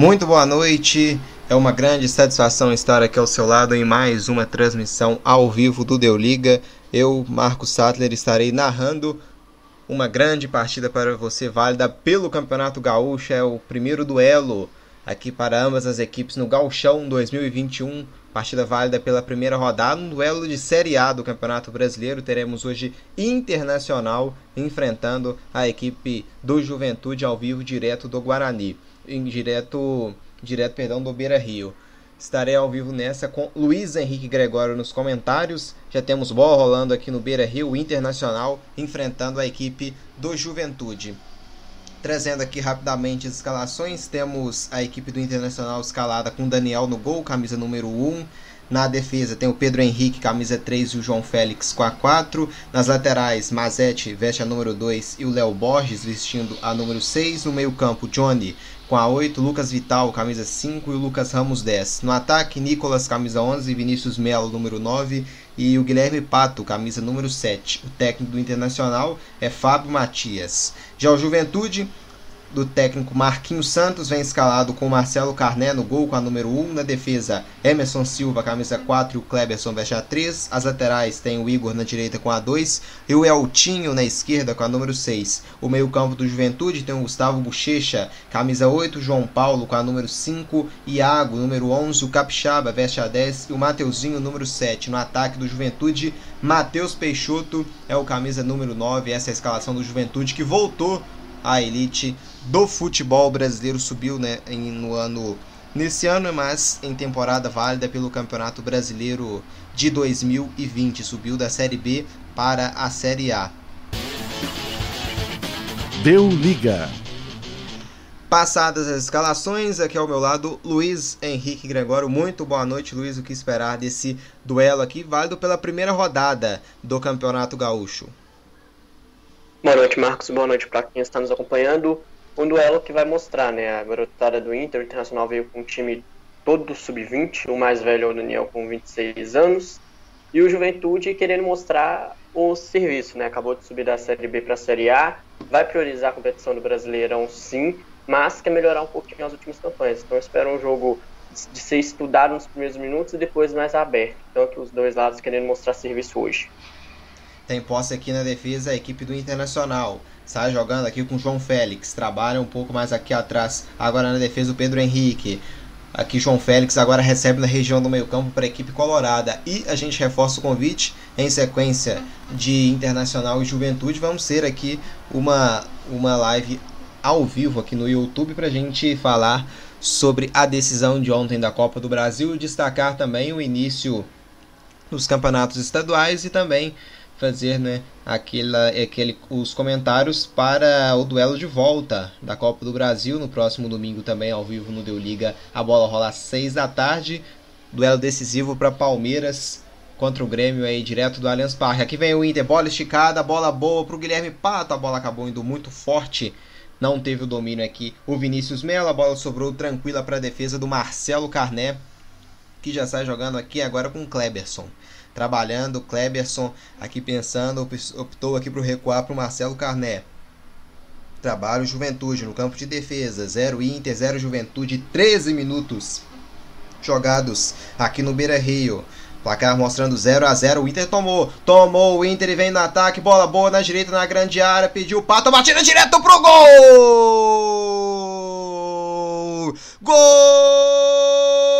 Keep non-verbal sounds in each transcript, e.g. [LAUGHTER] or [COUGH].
Muito boa noite. É uma grande satisfação estar aqui ao seu lado em mais uma transmissão ao vivo do Deu Liga. Eu, Marcos Sattler, estarei narrando uma grande partida para você válida pelo Campeonato Gaúcho. É o primeiro duelo aqui para ambas as equipes no Gauchão 2021. Partida válida pela primeira rodada, um duelo de Série A do Campeonato Brasileiro. Teremos hoje Internacional enfrentando a equipe do Juventude ao vivo direto do Guarani, em direto, direto, perdão, do Beira Rio. Estarei ao vivo nessa com Luiz Henrique Gregório nos comentários. Já temos bola rolando aqui no Beira Rio, Internacional enfrentando a equipe do Juventude. Trazendo aqui rapidamente as escalações, temos a equipe do Internacional escalada com Daniel no gol, camisa número 1. Na defesa tem o Pedro Henrique, camisa 3 e o João Félix com a 4. Nas laterais, Mazete veste a número 2 e o Léo Borges vestindo a número 6. No meio campo, Johnny com a 8, Lucas Vital, camisa 5 e o Lucas Ramos 10. No ataque, Nicolas, camisa 11, Vinícius Melo, número 9 e o Guilherme Pato, camisa número 7. O técnico do Internacional é Fábio Matias. Já o Juventude, do técnico Marquinhos Santos, vem escalado com Marcelo Carné no gol com a número 1. Na defesa, Emerson Silva, camisa 4 e o Kleberson veste a 3. As laterais tem o Igor na direita com a 2 e o Eltinho na esquerda com a número 6. O meio-campo do Juventude tem o Gustavo Bochecha, camisa 8, João Paulo com a número 5, Iago, número 11, o Capixaba veste a 10 e o Mateuzinho, número 7. No ataque do Juventude, Matheus Peixoto é o camisa número 9. Essa é a escalação do Juventude que voltou à elite do futebol brasileiro subiu né, em, no ano nesse ano, mas em temporada válida pelo Campeonato Brasileiro de 2020 subiu da Série B para a Série A. Deu liga. Passadas as escalações, aqui ao meu lado, Luiz Henrique Gregório. Muito boa noite, Luiz. O que esperar desse duelo aqui, válido pela primeira rodada do Campeonato Gaúcho? Boa noite, Marcos. Boa noite para quem está nos acompanhando um duelo que vai mostrar, né? A garotada do Inter, o Internacional veio com um time todo sub-20, o mais velho é o Daniel com 26 anos, e o Juventude querendo mostrar o serviço, né? Acabou de subir da Série B para a Série A, vai priorizar a competição do Brasileirão sim, mas quer melhorar um pouquinho nas últimas campanhas. Então eu espero um jogo de ser estudado nos primeiros minutos e depois mais aberto. Então aqui os dois lados querendo mostrar serviço hoje. Tem posse aqui na defesa a equipe do Internacional. Sai jogando aqui com o João Félix. Trabalha um pouco mais aqui atrás. Agora na defesa o Pedro Henrique. Aqui João Félix agora recebe na região do meio campo para a equipe colorada. E a gente reforça o convite em sequência de Internacional e Juventude. Vamos ter aqui uma, uma live ao vivo aqui no YouTube para a gente falar sobre a decisão de ontem da Copa do Brasil e destacar também o início dos campeonatos estaduais e também fazer né, aquela, aquele, os comentários para o duelo de volta da Copa do Brasil no próximo domingo também ao vivo no Deu Liga. A bola rola às 6 da tarde. Duelo decisivo para Palmeiras contra o Grêmio aí direto do Allianz Parque. Aqui vem o Inter, bola esticada, bola boa para o Guilherme Pato. A bola acabou indo muito forte. Não teve o domínio aqui o Vinícius Melo. A bola sobrou tranquila para a defesa do Marcelo Carné, que já sai jogando aqui agora com o Kleberson trabalhando. Kleberson aqui pensando, optou aqui para recuar para o Marcelo Carné. Trabalho Juventude no campo de defesa. 0 Inter, 0 Juventude, 13 minutos jogados aqui no Beira Rio. Placar mostrando 0 a 0 O Inter tomou. Tomou o Inter e vem no ataque. Bola boa na direita, na grande área. Pediu o pato. Batida direto pro gol! Gol!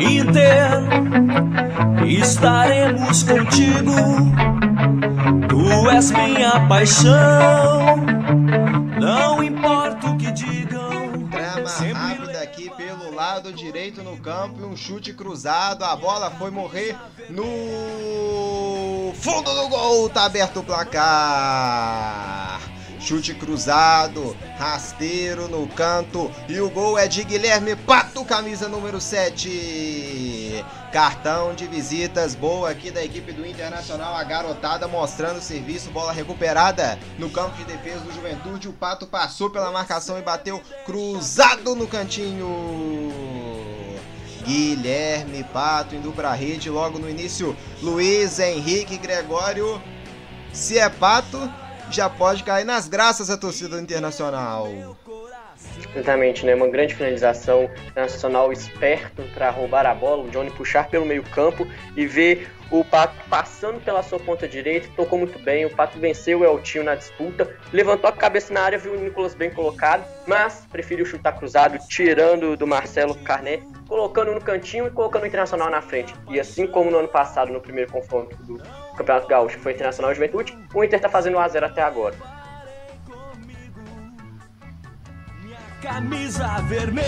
Inter, estaremos contigo. Tu és minha paixão. Não importa o que digam. Trama rápida aqui pelo lado direito no campo um chute cruzado. A bola foi morrer no fundo do gol. Tá aberto o placar. Chute cruzado, rasteiro no canto e o gol é de Guilherme Pato, camisa número 7. Cartão de visitas boa aqui da equipe do Internacional, a garotada mostrando serviço, bola recuperada no campo de defesa do Juventude. O Pato passou pela marcação e bateu cruzado no cantinho. Guilherme Pato indo para a rede logo no início. Luiz Henrique Gregório. Se é Pato, já pode cair nas graças a torcida internacional. Exatamente, né? Uma grande finalização nacional esperto para roubar a bola, o Johnny puxar pelo meio-campo e ver o Pato passando pela sua ponta direita, tocou muito bem. O Pato venceu o Eltinho na disputa, levantou a cabeça na área, viu o Nicolas bem colocado, mas preferiu chutar cruzado, tirando do Marcelo Carné, colocando no cantinho e colocando o Internacional na frente. E assim como no ano passado, no primeiro confronto do Campeonato Gaúcho, foi Internacional e Juventude, o Inter está fazendo 1x0 até agora. Camisa vermelha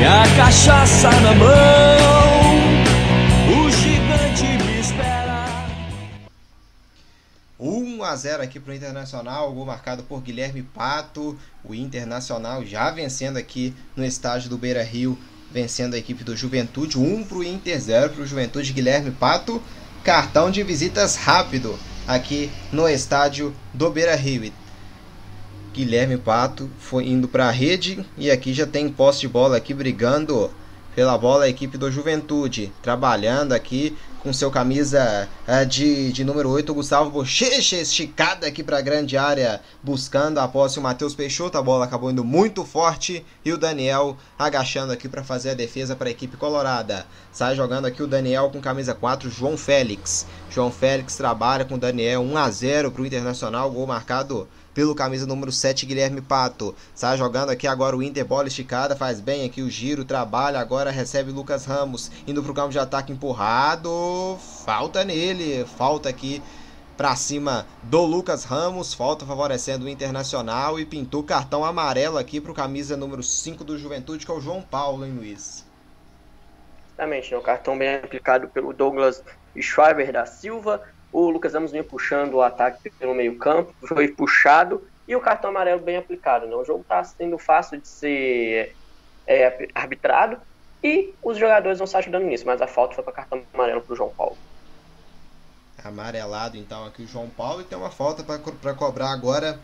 e a cachaça na mão. O gigante me espera. 1 a 0 aqui para o Internacional, gol marcado por Guilherme Pato. O Internacional já vencendo aqui no estádio do Beira Rio, vencendo a equipe do Juventude. 1 para o Inter, 0 para o Juventude. Guilherme Pato, cartão de visitas rápido aqui no estádio do Beira Rio. Guilherme Pato foi indo para a rede e aqui já tem posse de bola aqui brigando pela bola a equipe do Juventude, trabalhando aqui com seu camisa é, de, de número 8, Gustavo Bochecha, esticada aqui para a grande área, buscando a posse o Matheus Peixoto, a bola acabou indo muito forte e o Daniel agachando aqui para fazer a defesa para a equipe colorada. Sai jogando aqui o Daniel com camisa 4, João Félix. João Félix trabalha com o Daniel 1 a 0 para o Internacional, gol marcado pelo camisa número 7, Guilherme Pato. Sai jogando aqui agora o Inter, bola esticada, faz bem aqui o giro, trabalha, agora recebe Lucas Ramos, indo pro campo de ataque empurrado, falta nele, falta aqui para cima do Lucas Ramos, falta favorecendo o Internacional e pintou cartão amarelo aqui pro camisa número 5 do Juventude, que é o João Paulo, hein, Luiz? Exatamente, né? o cartão bem aplicado pelo Douglas Schreiber da Silva, o Lucas Ramos vinha puxando o ataque pelo meio-campo, foi puxado e o cartão amarelo bem aplicado. Né? O jogo está sendo fácil de ser é, arbitrado e os jogadores não estão ajudando nisso, mas a falta foi para cartão amarelo para o João Paulo. Amarelado então aqui o João Paulo e tem uma falta para cobrar agora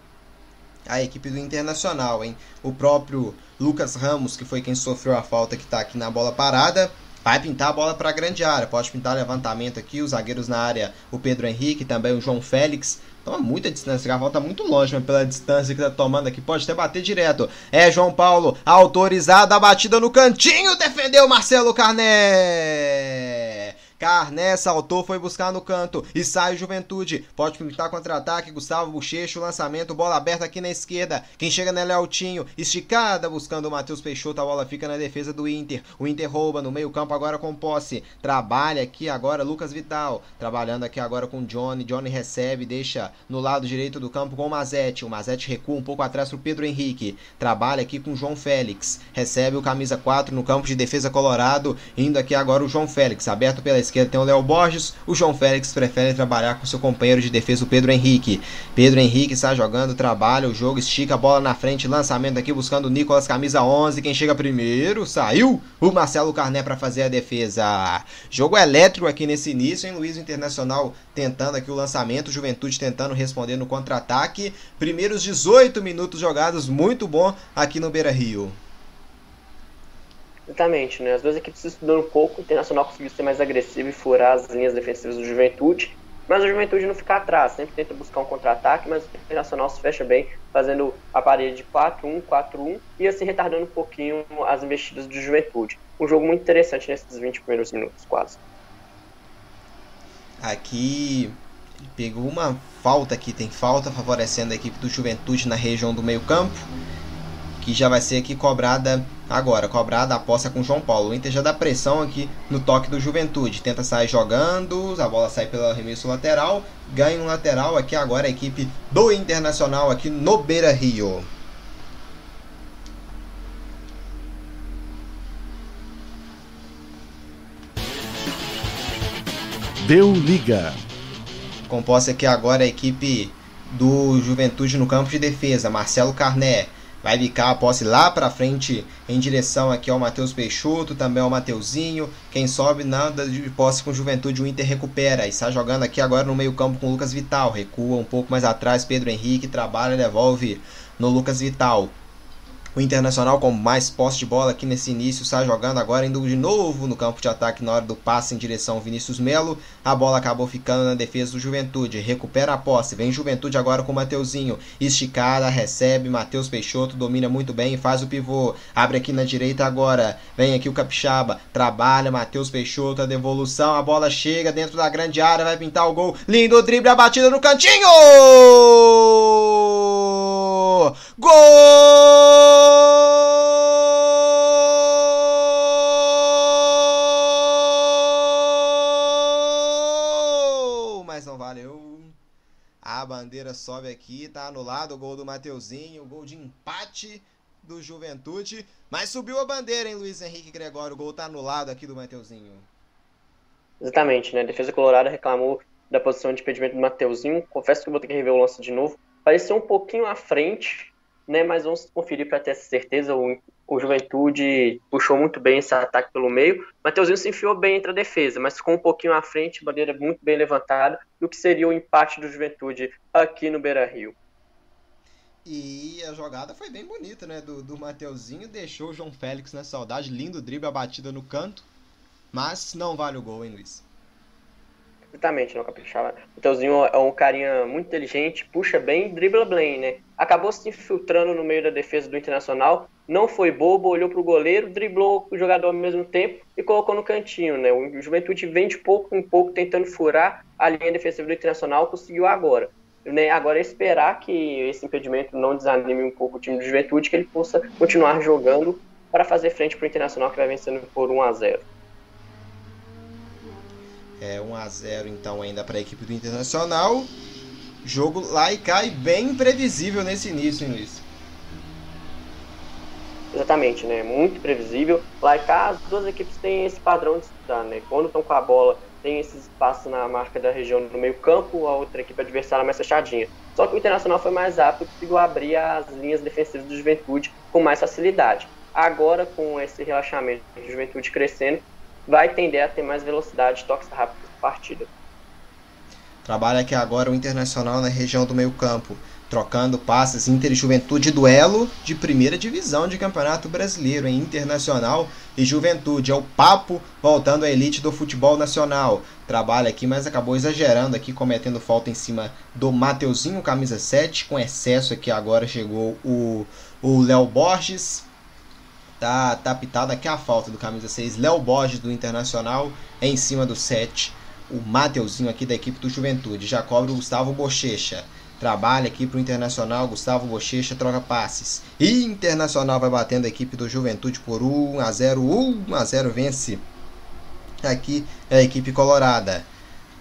a equipe do Internacional, hein? O próprio Lucas Ramos, que foi quem sofreu a falta que está aqui na bola parada, Vai pintar a bola para a grande área. Pode pintar levantamento aqui. Os zagueiros na área, o Pedro Henrique, também o João Félix. Toma muita distância, a volta tá muito longe, mas pela distância que tá tomando aqui, pode até bater direto. É João Paulo, autorizada a batida no cantinho, defendeu Marcelo Carné. Carné saltou, foi buscar no canto e sai Juventude. Pode pintar contra-ataque. Gustavo Bochecho, lançamento, bola aberta aqui na esquerda. Quem chega nela é Altinho. Esticada buscando o Matheus Peixoto. A bola fica na defesa do Inter. O Inter rouba no meio-campo agora com posse. Trabalha aqui agora Lucas Vital. Trabalhando aqui agora com Johnny. Johnny recebe, deixa no lado direito do campo com o Mazete. O Mazete recua um pouco atrás pro Pedro Henrique. Trabalha aqui com o João Félix. Recebe o camisa 4 no campo de defesa colorado. Indo aqui agora o João Félix. Aberto pela esquerda esquerda tem o Léo Borges, o João Félix prefere trabalhar com seu companheiro de defesa, o Pedro Henrique. Pedro Henrique está jogando, trabalha o jogo, estica a bola na frente, lançamento aqui buscando o Nicolas, camisa 11. Quem chega primeiro, saiu o Marcelo Carné para fazer a defesa. Jogo elétrico aqui nesse início, hein? Luiz Internacional tentando aqui o lançamento, Juventude tentando responder no contra-ataque. Primeiros 18 minutos jogados, muito bom aqui no Beira Rio. Exatamente, né? As duas equipes estudando um pouco, o Internacional conseguiu ser mais agressivo e furar as linhas defensivas do Juventude, mas o Juventude não fica atrás, sempre tenta buscar um contra-ataque, mas o Internacional se fecha bem, fazendo a parede de 4-1, 4-1 e assim retardando um pouquinho as investidas do Juventude. Um jogo muito interessante nesses 20 primeiros minutos, quase. Aqui pegou uma falta aqui, tem falta favorecendo a equipe do Juventude na região do meio-campo que já vai ser aqui cobrada agora, cobrada a posse com João Paulo. O Inter já dá pressão aqui no toque do Juventude, tenta sair jogando, a bola sai pelo arremesso lateral, ganha um lateral aqui agora a equipe do Internacional aqui no Beira-Rio. Deu liga. Com posse aqui agora a equipe do Juventude no campo de defesa, Marcelo Carné vai bicar a posse lá para frente em direção aqui ao Matheus Peixoto, também ao Mateuzinho. Quem sobe nada de posse com Juventude, o Inter recupera. Está jogando aqui agora no meio-campo com o Lucas Vital. Recua um pouco mais atrás, Pedro Henrique trabalha, devolve no Lucas Vital. O Internacional com mais posse de bola aqui nesse início, está jogando agora, indo de novo no campo de ataque na hora do passe em direção ao Vinícius Melo. A bola acabou ficando na defesa do Juventude. Recupera a posse. Vem Juventude agora com o Mateuzinho. Esticada, recebe. Matheus Peixoto domina muito bem faz o pivô. Abre aqui na direita agora. Vem aqui o Capixaba. Trabalha. Matheus Peixoto. A devolução. A bola chega dentro da grande área. Vai pintar o gol. Lindo drible. A batida no cantinho. Gol! Mas não valeu. A bandeira sobe aqui, tá anulado o gol do Mateuzinho, gol de empate do Juventude. Mas subiu a bandeira, hein, Luiz Henrique Gregório? O gol tá anulado aqui do Mateuzinho. Exatamente, né? A defesa colorada reclamou da posição de impedimento do Mateuzinho. Confesso que vou ter que rever o lance de novo. Pareceu um pouquinho à frente, né? Mas vamos conferir para ter essa certeza. O, o Juventude puxou muito bem esse ataque pelo meio. Mateuzinho se enfiou bem entre a defesa, mas ficou um pouquinho à frente, bandeira muito bem levantada, do que seria o empate do Juventude aqui no Beira Rio. E a jogada foi bem bonita, né? Do, do Mateuzinho, deixou o João Félix na saudade, lindo drible, a batida no canto. Mas não vale o gol, hein, Luiz? Exatamente, não capixaba. O Mateuzinho é um carinha muito inteligente, puxa bem, dribla bem, né? Acabou se infiltrando no meio da defesa do Internacional, não foi bobo, olhou pro goleiro, driblou o jogador ao mesmo tempo e colocou no cantinho, né? O Juventude vem de pouco em pouco tentando furar a linha defensiva do Internacional, conseguiu agora. Né? Agora é esperar que esse impedimento não desanime um pouco o time do Juventude, que ele possa continuar jogando para fazer frente pro Internacional que vai vencendo por 1 a 0. É 1 a 0 então ainda para a equipe do Internacional. Jogo lá e cai bem imprevisível nesse início, hein, Luiz? Exatamente, né? Muito previsível. Lá e cá, as duas equipes têm esse padrão de estudar, né? Quando estão com a bola, tem esse espaço na marca da região no meio campo, a outra equipe adversária mais fechadinha. Só que o Internacional foi mais rápido e conseguiu abrir as linhas defensivas do Juventude com mais facilidade. Agora, com esse relaxamento do Juventude crescendo, vai tender a ter mais velocidade toques rápidos na partida. Trabalha aqui agora o Internacional na região do meio campo, trocando passes Inter e Juventude, duelo de primeira divisão de Campeonato Brasileiro, em Internacional e Juventude. É o papo voltando à elite do futebol nacional. Trabalha aqui, mas acabou exagerando aqui, cometendo falta em cima do Mateuzinho, camisa 7, com excesso aqui agora chegou o Léo Borges, tá, tá aqui a falta do camisa 6, Léo Borges do Internacional, em cima do 7, o Mateuzinho aqui da equipe do Juventude, já cobra o Gustavo Bochecha, trabalha aqui pro Internacional, Gustavo Bochecha troca passes, Internacional vai batendo a equipe do Juventude por 1 a 0, 1 a 0 vence aqui é a equipe colorada.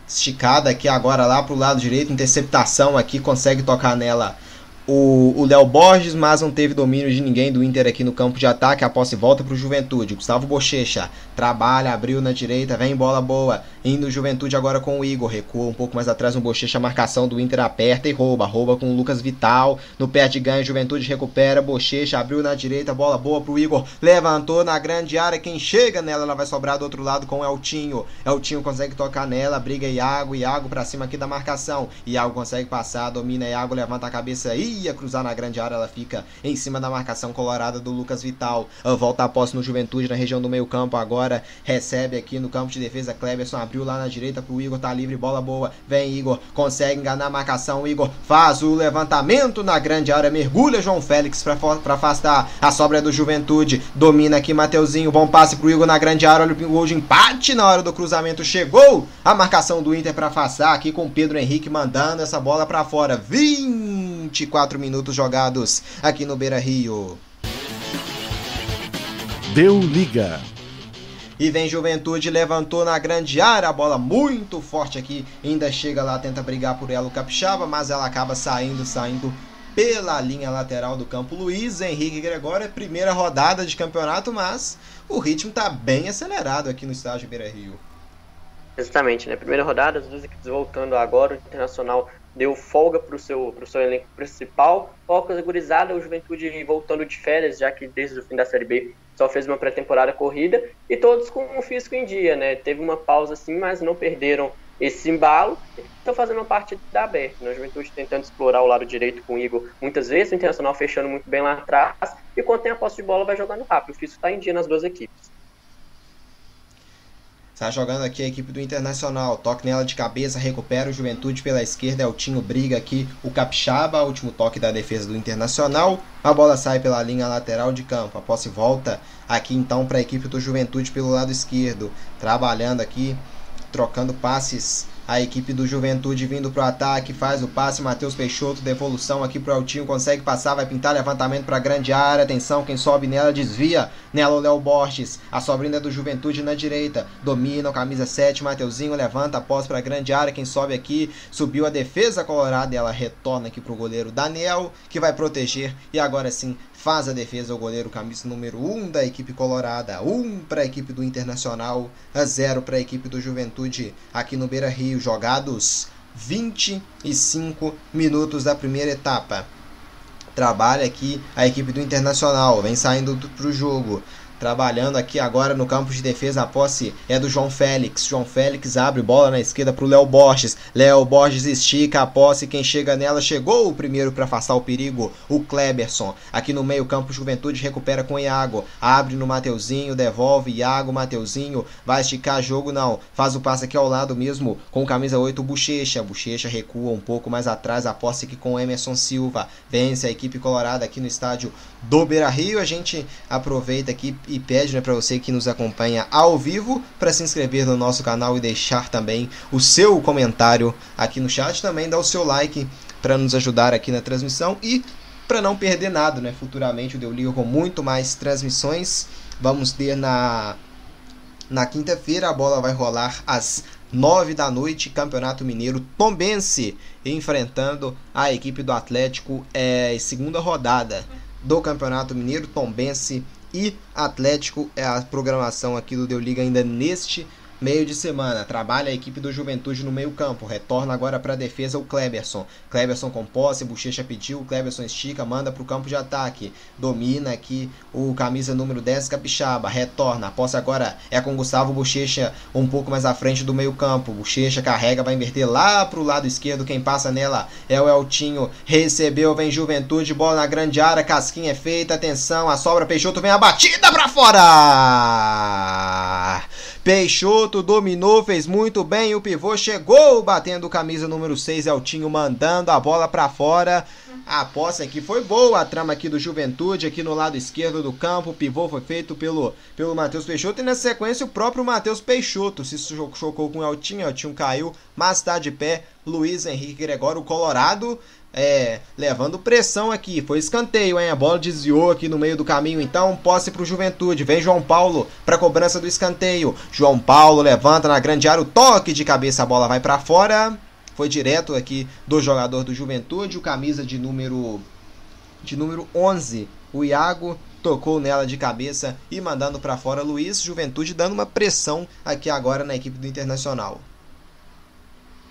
Esticada aqui agora lá pro lado direito, interceptação aqui, consegue tocar nela o Léo Borges, mas não teve domínio de ninguém do Inter aqui no campo de ataque. A posse volta para o Juventude. Gustavo Bochecha trabalha, abriu na direita, vem bola boa. Indo Juventude agora com o Igor. Recua um pouco mais atrás no Bochecha. Marcação do Inter aperta e rouba. Rouba com o Lucas Vital. No pé de ganho, Juventude recupera. Bochecha abriu na direita, bola boa para o Igor. Levantou na grande área. Quem chega nela, ela vai sobrar do outro lado com o Eltinho. Eltinho consegue tocar nela. Briga Iago. Iago para cima aqui da marcação. Iago consegue passar, domina Iago, levanta a cabeça e ia cruzar na grande área, ela fica em cima da marcação colorada do Lucas Vital. Volta a posse no Juventude na região do meio-campo. Agora recebe aqui no campo de defesa. Cleberson abriu lá na direita pro Igor, tá livre, bola boa. Vem Igor, consegue enganar a marcação. Igor faz o levantamento na grande área, mergulha João Félix para afastar a sobra do Juventude. Domina aqui Mateuzinho, bom passe pro Igor na grande área. Olha o gol de empate na hora do cruzamento. Chegou a marcação do Inter para afastar aqui com Pedro Henrique mandando essa bola para fora. 24 minutos jogados aqui no Beira Rio. Deu liga. E vem Juventude, levantou na grande área, a bola muito forte aqui, ainda chega lá, tenta brigar por ela o Capixaba, mas ela acaba saindo, saindo pela linha lateral do campo. Luiz Henrique Gregório, é primeira rodada de campeonato, mas o ritmo está bem acelerado aqui no estádio Beira Rio. Exatamente, né? Primeira rodada, as duas equipes voltando agora, o Internacional deu folga para o seu, seu elenco principal. Foca gurizada, o Juventude voltando de férias, já que desde o fim da Série B só fez uma pré-temporada corrida, e todos com o físico em dia, né? Teve uma pausa sim, mas não perderam esse embalo. Estão fazendo uma partida aberta. Né? A Juventude tentando explorar o lado direito com o Igor muitas vezes, o Internacional fechando muito bem lá atrás, e quando tem a posse de bola vai jogando rápido. O Fisco está em dia nas duas equipes. Está jogando aqui a equipe do Internacional. Toque nela de cabeça, recupera o Juventude pela esquerda. Eltinho briga aqui o Capixaba. Último toque da defesa do Internacional. A bola sai pela linha lateral de campo. A posse volta aqui então para a equipe do Juventude pelo lado esquerdo. Trabalhando aqui, trocando passes a equipe do Juventude vindo para o ataque, faz o passe, Matheus Peixoto, devolução aqui para o Altinho, consegue passar, vai pintar levantamento para a grande área, atenção, quem sobe nela desvia, nela o Léo Borges, a sobrinha do Juventude na direita, domina o camisa 7, Mateuzinho levanta a posse para a grande área, quem sobe aqui, subiu a defesa colorada ela retorna aqui para o goleiro Daniel, que vai proteger e agora sim faz a defesa o goleiro camisa número 1 um da equipe colorada, 1 um para a equipe do Internacional, a 0 para a equipe do Juventude aqui no Beira-Rio, jogados 25 minutos da primeira etapa. Trabalha aqui a equipe do Internacional, vem saindo para o jogo. Trabalhando aqui agora no campo de defesa, a posse é do João Félix. João Félix abre bola na esquerda para o Léo Borges. Léo Borges estica a posse. Quem chega nela chegou o primeiro para afastar o perigo, o Kleberson. Aqui no meio campo, Juventude recupera com Iago. Abre no Mateuzinho, devolve Iago, Mateuzinho. Vai esticar jogo, não. Faz o passe aqui ao lado mesmo com camisa 8, Bochecha. Bochecha recua um pouco mais atrás. A posse aqui com Emerson Silva. Vence a equipe colorada aqui no estádio do Beira Rio. A gente aproveita aqui e pede né, para você que nos acompanha ao vivo para se inscrever no nosso canal e deixar também o seu comentário aqui no chat. Também dar o seu like para nos ajudar aqui na transmissão e para não perder nada, né? Futuramente o Deu Liga com muito mais transmissões. Vamos ter na, na quinta-feira, a bola vai rolar às 9 da noite, Campeonato Mineiro Tombense enfrentando a equipe do Atlético, é segunda rodada do Campeonato Mineiro Tombense e Atlético. É a programação aqui do Deu Liga ainda neste Meio de semana, trabalha a equipe do Juventude no meio-campo. Retorna agora para a defesa o Kleberson. Kleberson com posse, Bochecha pediu, Kleberson estica, manda para o campo de ataque. Domina aqui o camisa número 10, Capixaba. Retorna. Posse agora é com Gustavo Bochecha um pouco mais à frente do meio-campo. Bochecha carrega, vai inverter lá para o lado esquerdo. Quem passa nela é o Eltinho. Recebeu, vem Juventude, bola na grande área, casquinha é feita. Atenção, a sobra Peixoto vem a batida para fora. Peixoto dominou, fez muito bem. O pivô chegou batendo camisa número 6, Eltinho mandando a bola para fora. A posse aqui foi boa, a trama aqui do Juventude, aqui no lado esquerdo do campo. O pivô foi feito pelo, pelo Matheus Peixoto e na sequência o próprio Matheus Peixoto se chocou com o Eltinho. Eltinho caiu, mas está de pé. Luiz Henrique Gregório, o Colorado, é, levando pressão aqui. Foi escanteio, hein? A bola desviou aqui no meio do caminho. Então, posse para o Juventude. Vem João Paulo para cobrança do escanteio. João Paulo levanta na grande área. O toque de cabeça, a bola vai para fora. Foi direto aqui do jogador do Juventude. O camisa de número, de número 11, o Iago. Tocou nela de cabeça e mandando para fora Luiz. Juventude dando uma pressão aqui agora na equipe do Internacional.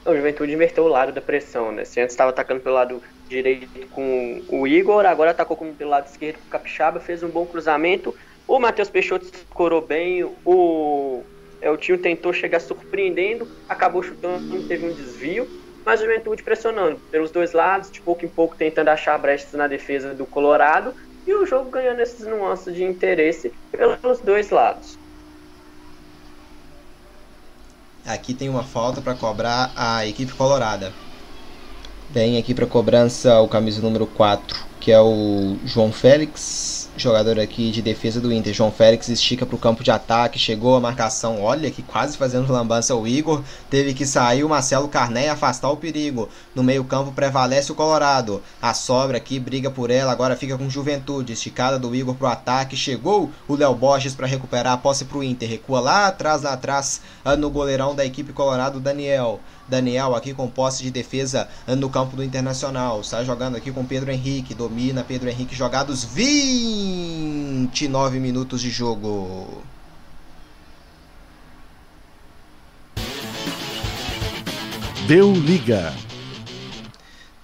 O Juventude inverteu o lado da pressão, né? Se antes estava atacando pelo lado direito com o Igor, agora atacou pelo lado esquerdo com o Capixaba, fez um bom cruzamento. O Matheus Peixoto escorou bem, o Eltinho tentou chegar surpreendendo, acabou chutando, teve um desvio, mas o Juventude pressionando pelos dois lados, de pouco em pouco tentando achar brechas na defesa do Colorado, e o jogo ganhando esses nuances de interesse pelos dois lados. Aqui tem uma falta para cobrar a equipe colorada. Vem aqui para cobrança o camisa número 4, que é o João Félix jogador aqui de defesa do Inter, João Félix, estica para o campo de ataque, chegou a marcação, olha que quase fazendo lambança o Igor, teve que sair o Marcelo Carné e afastar o perigo. No meio campo prevalece o Colorado, a sobra aqui briga por ela, agora fica com Juventude, esticada do Igor para o ataque, chegou o Léo Borges para recuperar a posse para o Inter, recua lá atrás, lá atrás, no goleirão da equipe Colorado, Daniel. Daniel aqui com posse de defesa no campo do Internacional. Está jogando aqui com Pedro Henrique. Domina Pedro Henrique. Jogados 29 minutos de jogo. Deu liga.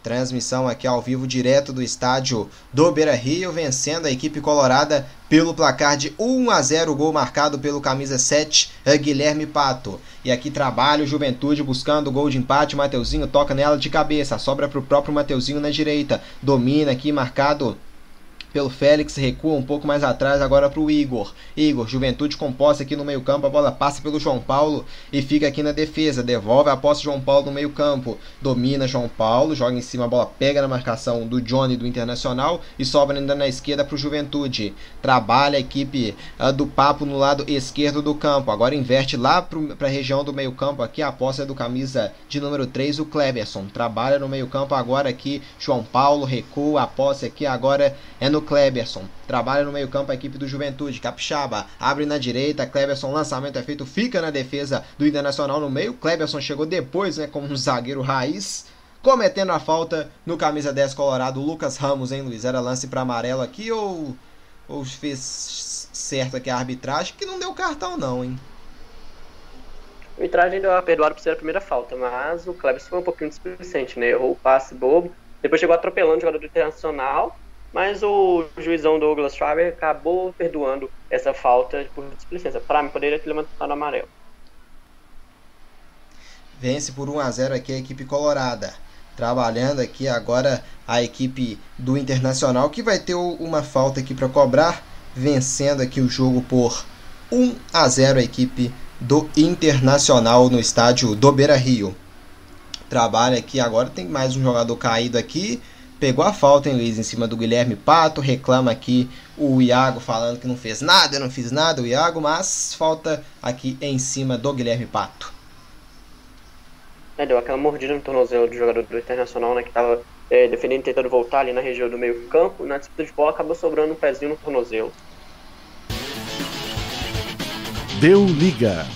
Transmissão aqui ao vivo direto do estádio do Beira Rio, vencendo a equipe colorada pelo placar de 1 a 0, gol marcado pelo camisa 7, Guilherme Pato. E aqui trabalha o Juventude buscando o gol de empate, Mateuzinho toca nela de cabeça, sobra para o próprio Mateuzinho na direita, domina aqui marcado pelo Félix, recua um pouco mais atrás agora para o Igor. Igor, Juventude composta aqui no meio campo, a bola passa pelo João Paulo e fica aqui na defesa, devolve a posse João Paulo no meio campo, domina João Paulo, joga em cima, a bola pega na marcação do Johnny do Internacional e sobra ainda na esquerda para o Juventude. Trabalha a equipe uh, do Papo no lado esquerdo do campo, agora inverte lá para a região do meio campo, aqui a posse é do camisa de número 3, o Cleberson. Trabalha no meio campo agora aqui, João Paulo recua, a posse aqui agora é no Kleberson. Trabalha no meio-campo a equipe do Juventude. Capixaba abre na direita. Kleberson, lançamento é feito, fica na defesa do Internacional no meio. Kleberson chegou depois, né, como um zagueiro raiz. Cometendo a falta no camisa 10 colorado, Lucas Ramos, hein, Luiz? Era lance para amarelo aqui ou, ou fez certo aqui a arbitragem? Que não deu cartão, não, hein? A arbitragem deu a perdoar por ser a primeira falta, mas o Kleberson foi um pouquinho displicente, né? Errou o passe bobo, depois chegou atropelando o jogador do Internacional mas o juizão Douglas Schreiber acabou perdoando essa falta por displicência. Para mim, poderia ter levantado amarelo. Vence por 1 a 0 aqui a equipe colorada. Trabalhando aqui agora a equipe do Internacional, que vai ter uma falta aqui para cobrar. Vencendo aqui o jogo por 1 a 0 a equipe do Internacional no estádio do Beira Rio. Trabalha aqui agora, tem mais um jogador caído aqui pegou a falta, em Luiz, em cima do Guilherme Pato. Reclama aqui o Iago falando que não fez nada, eu não fiz nada, o Iago, mas falta aqui em cima do Guilherme Pato. É, deu aquela mordida no tornozelo do jogador do Internacional, né, que estava é, defendendo, tentando voltar ali na região do meio campo. Na disputa de bola, acabou sobrando um pezinho no tornozelo. Deu liga.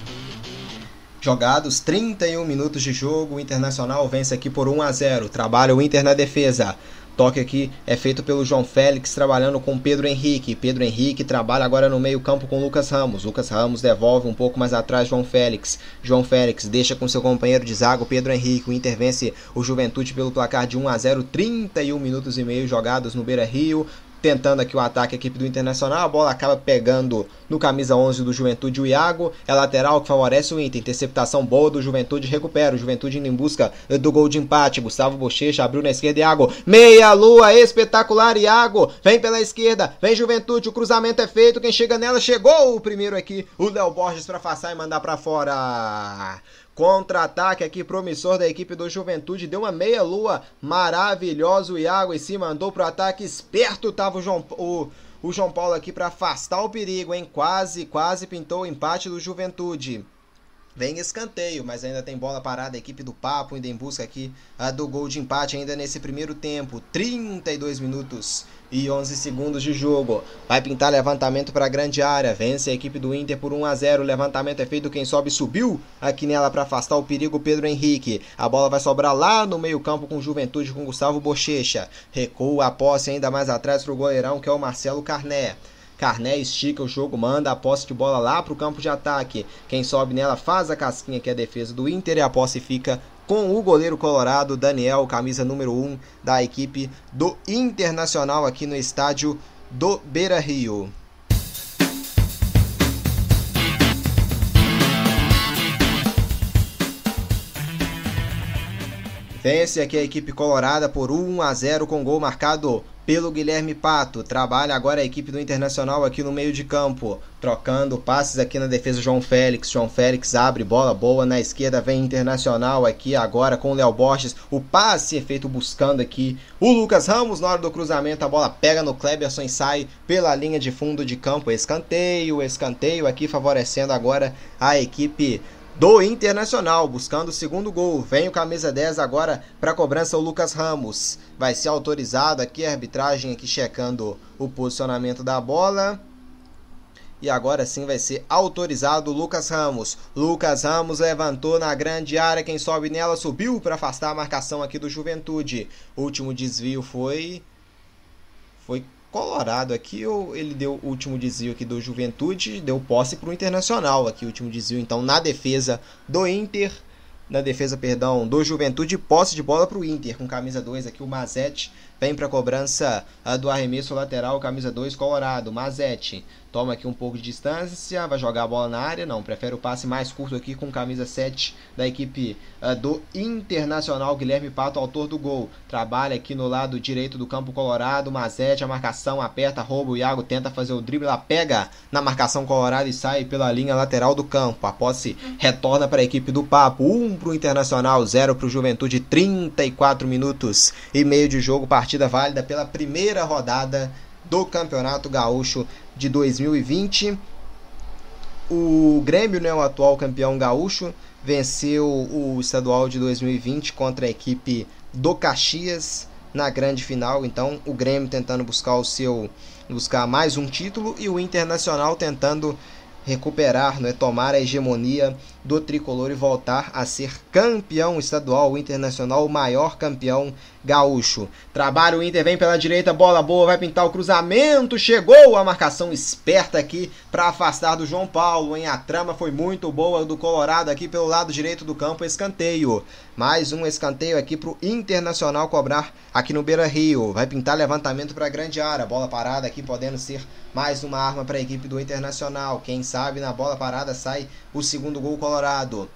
Jogados 31 minutos de jogo, o Internacional vence aqui por 1 a 0. Trabalha o Inter na defesa. Toque aqui é feito pelo João Félix trabalhando com Pedro Henrique. Pedro Henrique trabalha agora no meio-campo com Lucas Ramos. Lucas Ramos devolve um pouco mais atrás João Félix. João Félix deixa com seu companheiro de zaga Pedro Henrique. O Inter vence o Juventude pelo placar de 1 a 0. 31 minutos e meio jogados no Beira-Rio tentando aqui o ataque a equipe do Internacional, a bola acaba pegando no camisa 11 do Juventude o Iago, é lateral que favorece o Inter, interceptação boa do Juventude, recupera, o Juventude indo em busca do gol de empate, Gustavo Bochecha abriu na esquerda, Iago, meia lua, espetacular, Iago, vem pela esquerda, vem Juventude, o cruzamento é feito, quem chega nela, chegou o primeiro aqui, o Léo Borges para afastar e mandar para fora. Contra-ataque aqui promissor da equipe do Juventude. Deu uma meia-lua maravilhosa. O Iago em cima andou pro ataque. Esperto tava o João, o, o João Paulo aqui para afastar o perigo, hein? Quase, quase pintou o empate do Juventude. Vem escanteio, mas ainda tem bola parada. A equipe do Papo ainda em busca aqui a do gol de empate ainda nesse primeiro tempo. 32 minutos e 11 segundos de jogo. Vai pintar levantamento para a grande área. Vence a equipe do Inter por 1 a 0. O levantamento é feito. Quem sobe subiu aqui nela para afastar o perigo. Pedro Henrique. A bola vai sobrar lá no meio-campo com Juventude com Gustavo Bochecha. Recua a posse ainda mais atrás para o goleirão que é o Marcelo Carné. Carné estica o jogo, manda a posse de bola lá para o campo de ataque. Quem sobe nela faz a casquinha que é a defesa do Inter e a posse fica com o goleiro colorado Daniel, camisa número 1 da equipe do Internacional aqui no estádio do Beira Rio. Vence aqui a equipe colorada por 1 a 0 com gol marcado pelo Guilherme Pato. Trabalha agora a equipe do Internacional aqui no meio de campo, trocando passes aqui na defesa João Félix. João Félix abre bola boa na esquerda, vem Internacional aqui agora com o Léo Borges. O passe é feito buscando aqui o Lucas Ramos na hora do cruzamento. A bola pega no Kleberson e sai pela linha de fundo de campo. Escanteio, escanteio aqui favorecendo agora a equipe do Internacional, buscando o segundo gol. Vem o camisa 10 agora para cobrança o Lucas Ramos. Vai ser autorizado aqui a arbitragem aqui checando o posicionamento da bola. E agora sim vai ser autorizado o Lucas Ramos. Lucas Ramos levantou na grande área, quem sobe nela subiu para afastar a marcação aqui do Juventude. Último desvio foi foi Colorado aqui, ele deu o último desvio aqui do Juventude, deu posse para o Internacional aqui, o último desvio, então na defesa do Inter, na defesa, perdão, do Juventude, posse de bola para o Inter, com camisa 2 aqui o Mazete Vem para cobrança do arremesso lateral, camisa 2, Colorado. Mazete toma aqui um pouco de distância, vai jogar a bola na área, não, prefere o passe mais curto aqui com camisa 7 da equipe uh, do Internacional, Guilherme Pato, autor do gol, trabalha aqui no lado direito do campo colorado, Mazete, a marcação, aperta, rouba, o Iago tenta fazer o drible, ela pega na marcação colorado e sai pela linha lateral do campo, a posse retorna para a equipe do Papo, 1 um para o Internacional, 0 para o Juventude, 34 minutos e meio de jogo, partida válida pela primeira rodada do Campeonato Gaúcho de 2020. O Grêmio, né, o atual campeão gaúcho, venceu o estadual de 2020 contra a equipe do Caxias na grande final. Então, o Grêmio tentando buscar o seu buscar mais um título e o Internacional tentando recuperar, né, tomar a hegemonia do tricolor e voltar a ser campeão estadual, internacional, o maior campeão gaúcho. Trabalho, o Inter vem pela direita, bola boa, vai pintar o cruzamento, chegou a marcação esperta aqui para afastar do João Paulo, hein? A trama foi muito boa do Colorado aqui pelo lado direito do campo, escanteio. Mais um escanteio aqui pro Internacional cobrar aqui no Beira-Rio. Vai pintar levantamento para grande área, bola parada aqui podendo ser mais uma arma para a equipe do Internacional. Quem sabe na bola parada sai o segundo gol colorado.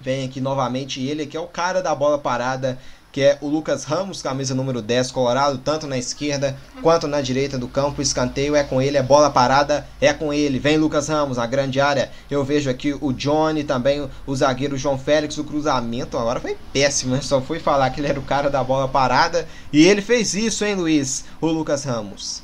Vem aqui novamente ele, que é o cara da bola parada que é o Lucas Ramos, camisa número 10, Colorado, tanto na esquerda quanto na direita do campo. Escanteio é com ele, é bola parada, é com ele. Vem Lucas Ramos na grande área. Eu vejo aqui o Johnny, também o zagueiro João Félix. O cruzamento agora foi péssimo, né? só fui falar que ele era o cara da bola parada. E ele fez isso, hein, Luiz? O Lucas Ramos.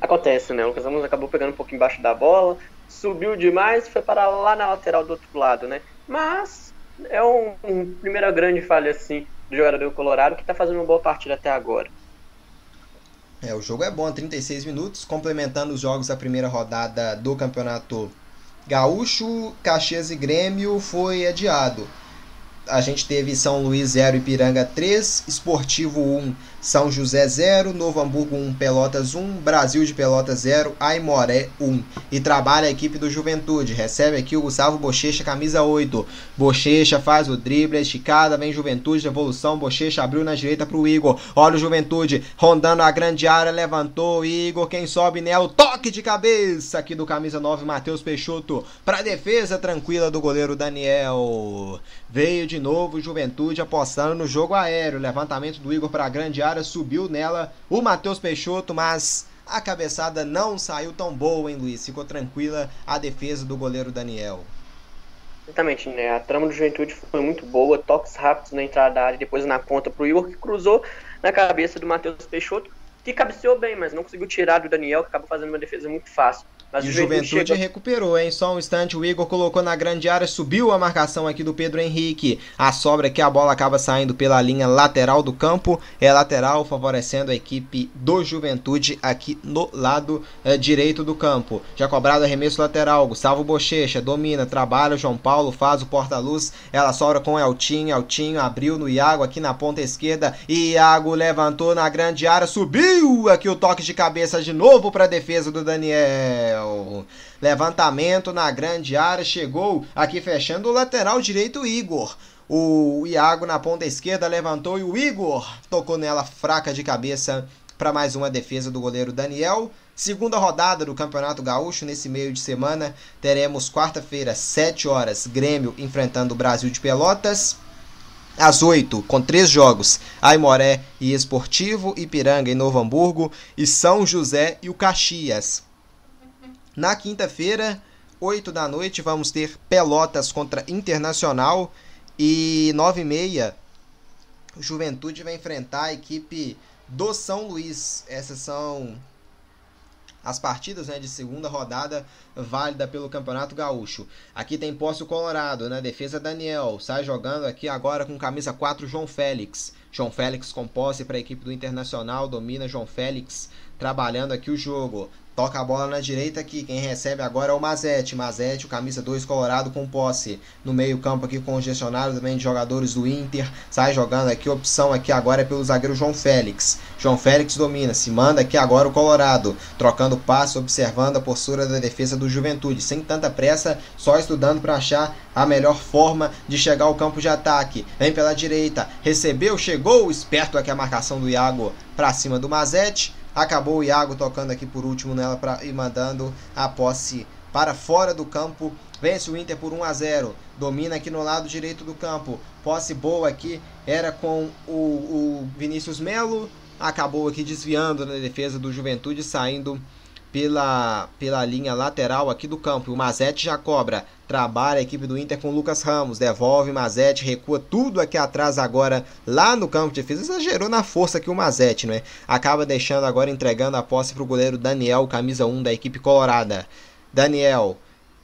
Acontece, né? O Lucas Ramos acabou pegando um pouco embaixo da bola, subiu demais e foi para lá na lateral do outro lado, né? Mas é um, um primeira grande falha assim do jogador colorado que está fazendo uma boa partida até agora. É, o jogo é bom, 36 minutos, complementando os jogos da primeira rodada do Campeonato Gaúcho, Caxias e Grêmio foi adiado. A gente teve São Luís 0 e Piranga 3, Esportivo 1, são José 0, Novo Hamburgo 1, Pelotas 1, Brasil de Pelotas 0, Aimoré 1. E trabalha a equipe do Juventude. Recebe aqui o Gustavo Bochecha, camisa 8. Bochecha faz o drible, esticada, vem Juventude, devolução. Bochecha abriu na direita para o Igor. Olha o Juventude rondando a grande área, levantou. Igor, quem sobe nela, toque de cabeça aqui do camisa 9, Matheus Peixoto. Para defesa tranquila do goleiro Daniel. Veio de novo Juventude apostando no jogo aéreo. Levantamento do Igor para a grande área subiu nela o Matheus Peixoto, mas a cabeçada não saiu tão boa, hein, Luiz? Ficou tranquila a defesa do goleiro Daniel. Exatamente, né? A trama do Juventude foi muito boa, toques rápidos na entrada da área depois na conta pro Igor, que cruzou na cabeça do Matheus Peixoto, que cabeceou bem, mas não conseguiu tirar do Daniel, que acabou fazendo uma defesa muito fácil. Mas e o Juventude, Juventude recuperou, hein? Só um instante, o Igor colocou na grande área, subiu a marcação aqui do Pedro Henrique. A sobra que a bola acaba saindo pela linha lateral do campo. É lateral, favorecendo a equipe do Juventude aqui no lado é, direito do campo. Já cobrado arremesso lateral. Gustavo Bochecha domina, trabalha. O João Paulo faz o porta-luz. Ela sobra com Eltinho. Eltinho abriu no Iago aqui na ponta esquerda. Iago levantou na grande área, subiu aqui o toque de cabeça de novo para a defesa do Daniel. Levantamento na grande área, chegou aqui fechando o lateral direito Igor. O Iago na ponta esquerda levantou e o Igor tocou nela fraca de cabeça para mais uma defesa do goleiro Daniel. Segunda rodada do Campeonato Gaúcho nesse meio de semana. Teremos quarta-feira, 7 horas, Grêmio enfrentando o Brasil de Pelotas. Às 8, com três jogos, Aimoré e Esportivo, Ipiranga e Novo Hamburgo, e São José e o Caxias. Na quinta-feira, 8 da noite, vamos ter Pelotas contra Internacional e 9 e meia, Juventude vai enfrentar a equipe do São Luís. Essas são as partidas né, de segunda rodada válida pelo Campeonato Gaúcho. Aqui tem posse o Colorado, né? Defesa Daniel. Sai jogando aqui agora com camisa 4 João Félix. João Félix com posse para a equipe do Internacional. Domina João Félix trabalhando aqui o jogo Toca a bola na direita aqui. Quem recebe agora é o Mazete. Mazete, o camisa 2 colorado com posse. No meio-campo aqui congestionado também de jogadores do Inter. Sai jogando aqui. Opção aqui agora é pelo zagueiro João Félix. João Félix domina. Se manda aqui agora o Colorado. Trocando passo, observando a postura da defesa do Juventude. Sem tanta pressa, só estudando para achar a melhor forma de chegar ao campo de ataque. Vem pela direita. Recebeu, chegou. Esperto aqui a marcação do Iago para cima do Mazete. Acabou o Iago tocando aqui por último nela pra, e mandando a posse para fora do campo. Vence o Inter por 1 a 0. Domina aqui no lado direito do campo. Posse boa aqui era com o, o Vinícius Melo. Acabou aqui desviando na defesa do Juventude, saindo pela, pela linha lateral aqui do campo. O Mazete já cobra. Trabalha a equipe do Inter com o Lucas Ramos. Devolve Mazete, recua tudo aqui atrás agora lá no campo de defesa. Exagerou na força aqui o Mazete, né? Acaba deixando agora entregando a posse para o goleiro Daniel, camisa 1 da equipe colorada. Daniel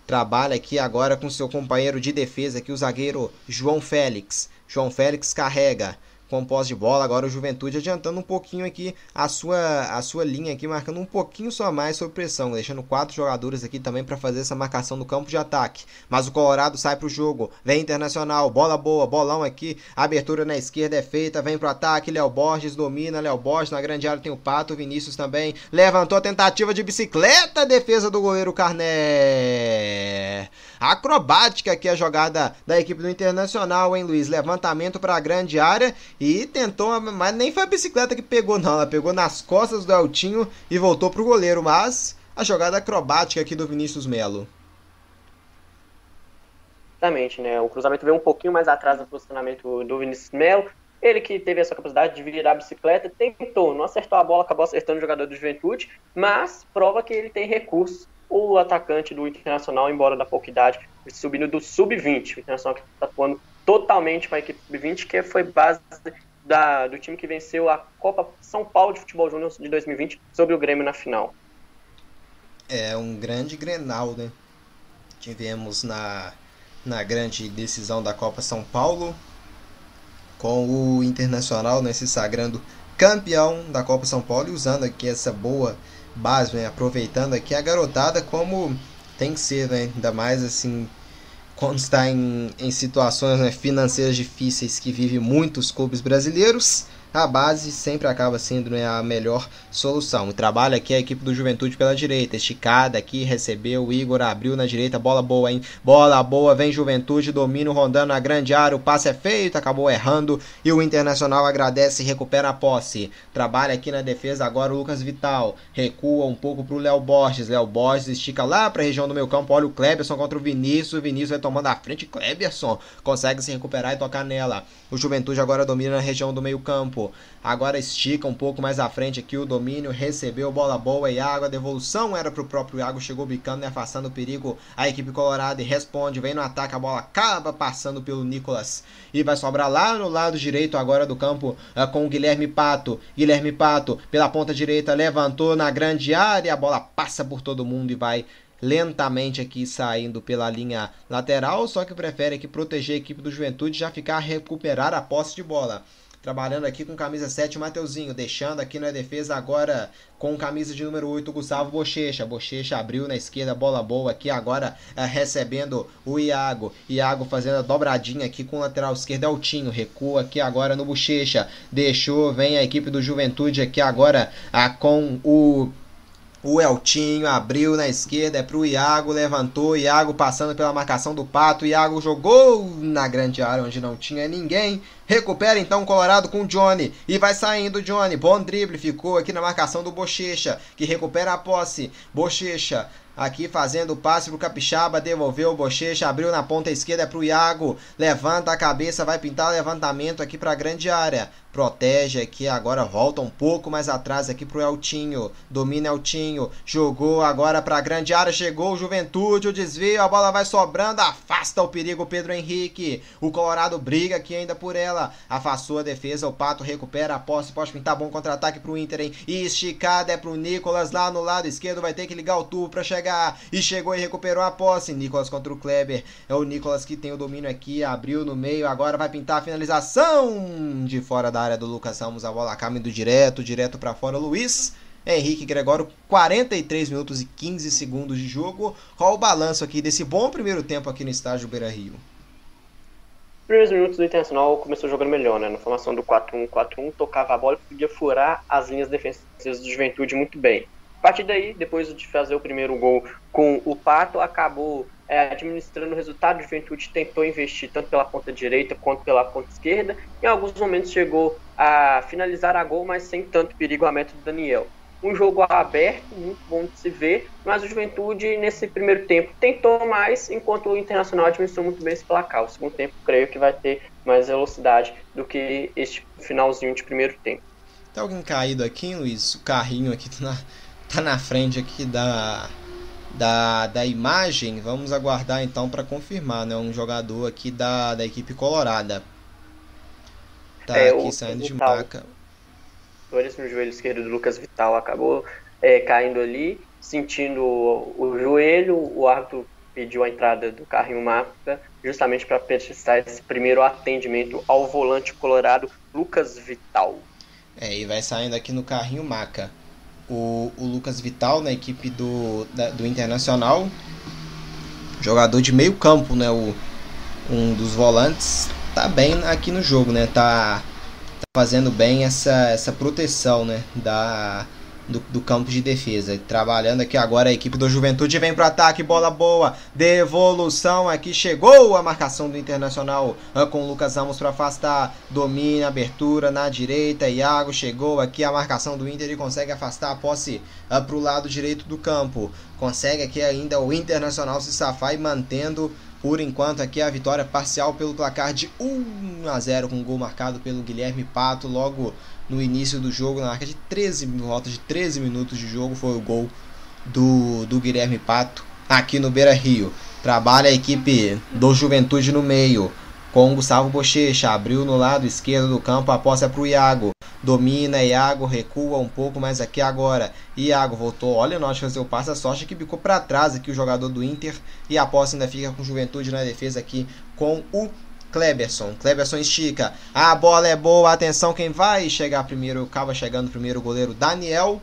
trabalha aqui agora com seu companheiro de defesa aqui, o zagueiro João Félix. João Félix carrega com posse de bola. Agora o Juventude adiantando um pouquinho aqui a sua, a sua linha aqui, marcando um pouquinho só mais sob pressão, deixando quatro jogadores aqui também para fazer essa marcação no campo de ataque. Mas o Colorado sai para o jogo, vem Internacional, bola boa, bolão aqui, abertura na esquerda é feita, vem pro ataque, Léo Borges domina, Léo Borges na grande área tem o Pato, Vinícius também levantou a tentativa de bicicleta, defesa do goleiro Carné. Acrobática aqui a jogada da equipe do Internacional, hein, Luiz? Levantamento para a grande área e tentou, mas nem foi a bicicleta que pegou, não. Ela pegou nas costas do Eltinho e voltou pro goleiro. Mas a jogada acrobática aqui do Vinícius Melo. Exatamente, né? O cruzamento veio um pouquinho mais atrás do posicionamento do Vinícius Melo. Ele que teve essa capacidade de virar a bicicleta, tentou, não acertou a bola, acabou acertando o jogador do Juventude, mas prova que ele tem recursos. O atacante do Internacional, embora da pouca idade, subindo do sub-20. O Internacional que está atuando totalmente com a equipe sub-20, que foi base da, do time que venceu a Copa São Paulo de Futebol Júnior de 2020 sobre o Grêmio na final. É um grande Grenal, né? Tivemos na, na grande decisão da Copa São Paulo, com o Internacional né, se sagrando campeão da Copa São Paulo e usando aqui essa boa base, né, aproveitando aqui a garotada como tem que ser, né, ainda mais assim quando está em, em situações né, financeiras difíceis que vive muitos clubes brasileiros a base sempre acaba sendo né, a melhor solução. E trabalha aqui a equipe do Juventude pela direita, esticada aqui, recebeu o Igor, abriu na direita, bola boa, hein? Bola boa, vem Juventude, domínio rondando na grande área, o passe é feito, acabou errando. E o Internacional agradece e recupera a posse. Trabalha aqui na defesa agora o Lucas Vital, recua um pouco pro Léo Borges, Léo Borges estica lá para a região do meio campo, olha o Kleberson contra o Vinícius, o Vinícius vai tomando a frente, Kleberson consegue se recuperar e tocar nela. O Juventude agora domina na região do meio campo. Agora estica um pouco mais à frente aqui o domínio. Recebeu bola boa. Iago. A devolução era para o próprio Iago. Chegou bicando e afastando o perigo. A equipe colorada e responde. Vem no ataque. A bola acaba passando pelo Nicolas. E vai sobrar lá no lado direito agora do campo uh, com o Guilherme Pato. Guilherme Pato pela ponta direita levantou na grande área. A bola passa por todo mundo e vai lentamente aqui saindo pela linha lateral, só que prefere aqui proteger a equipe do Juventude já ficar a recuperar a posse de bola. Trabalhando aqui com camisa 7, Mateuzinho. Deixando aqui na defesa agora com camisa de número 8, Gustavo Bochecha. Bochecha abriu na esquerda, bola boa aqui agora é, recebendo o Iago. Iago fazendo a dobradinha aqui com o lateral esquerdo, Altinho. Recua aqui agora no Bochecha. Deixou, vem a equipe do Juventude aqui agora ah, com o o Eltinho abriu na esquerda, é pro Iago, levantou, Iago passando pela marcação do Pato, Iago jogou na grande área onde não tinha ninguém. Recupera então o Colorado com o Johnny e vai saindo o Johnny. Bom drible, ficou aqui na marcação do Bochecha, que recupera a posse. Bochecha Aqui fazendo o passe pro Capixaba, devolveu o Bochecha, abriu na ponta esquerda pro Iago. Levanta a cabeça, vai pintar levantamento aqui pra grande área. Protege aqui, agora volta um pouco mais atrás aqui pro Eltinho. Domina Eltinho, jogou agora pra grande área, chegou o Juventude, o desvio, a bola vai sobrando, afasta o perigo Pedro Henrique. O Colorado briga aqui ainda por ela. Afastou a defesa, o Pato recupera a posse, pode pintar bom contra-ataque pro Inter, hein? E esticada é pro Nicolas lá no lado esquerdo, vai ter que ligar o tubo pra chegar. E chegou e recuperou a posse. Nicolas contra o Kleber. É o Nicolas que tem o domínio aqui. Abriu no meio. Agora vai pintar a finalização de fora da área do Lucas Ramos. A bola caminhando direto, direto para fora. Luiz. Henrique Gregório, 43 minutos e 15 segundos de jogo. Qual o balanço aqui desse bom primeiro tempo aqui no estádio Beira Rio? primeiros minutos do Internacional começou jogando melhor, né? Na formação do 4-1-4-1, tocava a bola e podia furar as linhas defensivas do Juventude muito bem. A partir daí, depois de fazer o primeiro gol com o Pato, acabou é, administrando o resultado. O Juventude tentou investir tanto pela ponta direita quanto pela ponta esquerda. Em alguns momentos chegou a finalizar a gol, mas sem tanto perigo a meta do Daniel um jogo aberto, muito bom de se ver, mas o Juventude nesse primeiro tempo tentou mais, enquanto o Internacional administrou muito bem esse placar. O segundo tempo creio que vai ter mais velocidade do que este finalzinho de primeiro tempo. Tem alguém caído aqui, Luiz? O carrinho aqui tá na, tá na frente aqui da, da, da imagem. Vamos aguardar então para confirmar, né? Um jogador aqui da, da equipe colorada. Tá é, aqui saindo de maca dores no joelho esquerdo do Lucas Vital acabou é, caindo ali, sentindo o, o, joelho, o árbitro pediu a entrada do carrinho mapa justamente para prestar esse primeiro atendimento ao volante colorado Lucas Vital. É, e vai saindo aqui no carrinho maca o, o Lucas Vital na equipe do, da, do Internacional, jogador de meio campo, né, o, um dos volantes, tá bem aqui no jogo, né, tá fazendo bem essa, essa proteção né, da, do, do, campo de defesa. Trabalhando aqui agora a equipe do Juventude vem para ataque, bola boa, devolução aqui, chegou a marcação do Internacional ah, com o Lucas Ramos para afastar, domina, abertura na direita, Iago chegou aqui a marcação do Inter e consegue afastar a posse uh, para o lado direito do campo. Consegue aqui ainda o Internacional se safar e mantendo por enquanto aqui a vitória parcial pelo placar de 1 a 0 com um gol marcado pelo Guilherme Pato logo no início do jogo, na marca de 13, volta de 13 minutos de jogo foi o gol do, do Guilherme Pato aqui no Beira Rio. Trabalha a equipe do Juventude no meio com o Gustavo Bochecha, abriu no lado esquerdo do campo, a posse é o Iago. Domina, Iago recua um pouco mais aqui agora. Iago voltou, olha nós fazer o passe, a sorte que bicou para trás aqui o jogador do Inter. E a posse ainda fica com juventude na defesa aqui com o Kleberson. Kleberson estica. A bola é boa, atenção quem vai chegar primeiro. Acaba chegando primeiro o goleiro Daniel.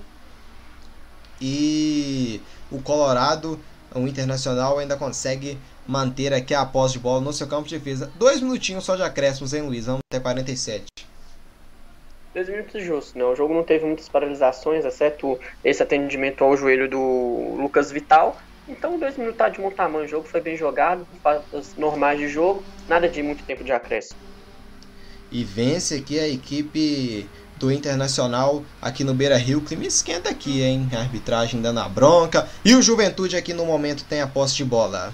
E o Colorado, o Internacional, ainda consegue manter aqui a posse de bola no seu campo de defesa. Dois minutinhos só de acréscimos, hein, Luiz? Vamos até 47 dois minutos justos, né? O jogo não teve muitas paralisações, exceto esse atendimento ao joelho do Lucas Vital. Então, dois minutos tá de bom tamanho. O jogo foi bem jogado, fatos normais de jogo, nada de muito tempo de acréscimo. E vence aqui a equipe do Internacional aqui no Beira Rio. O clima esquenta aqui, hein? A arbitragem dando a bronca. E o Juventude aqui no momento tem a posse de bola.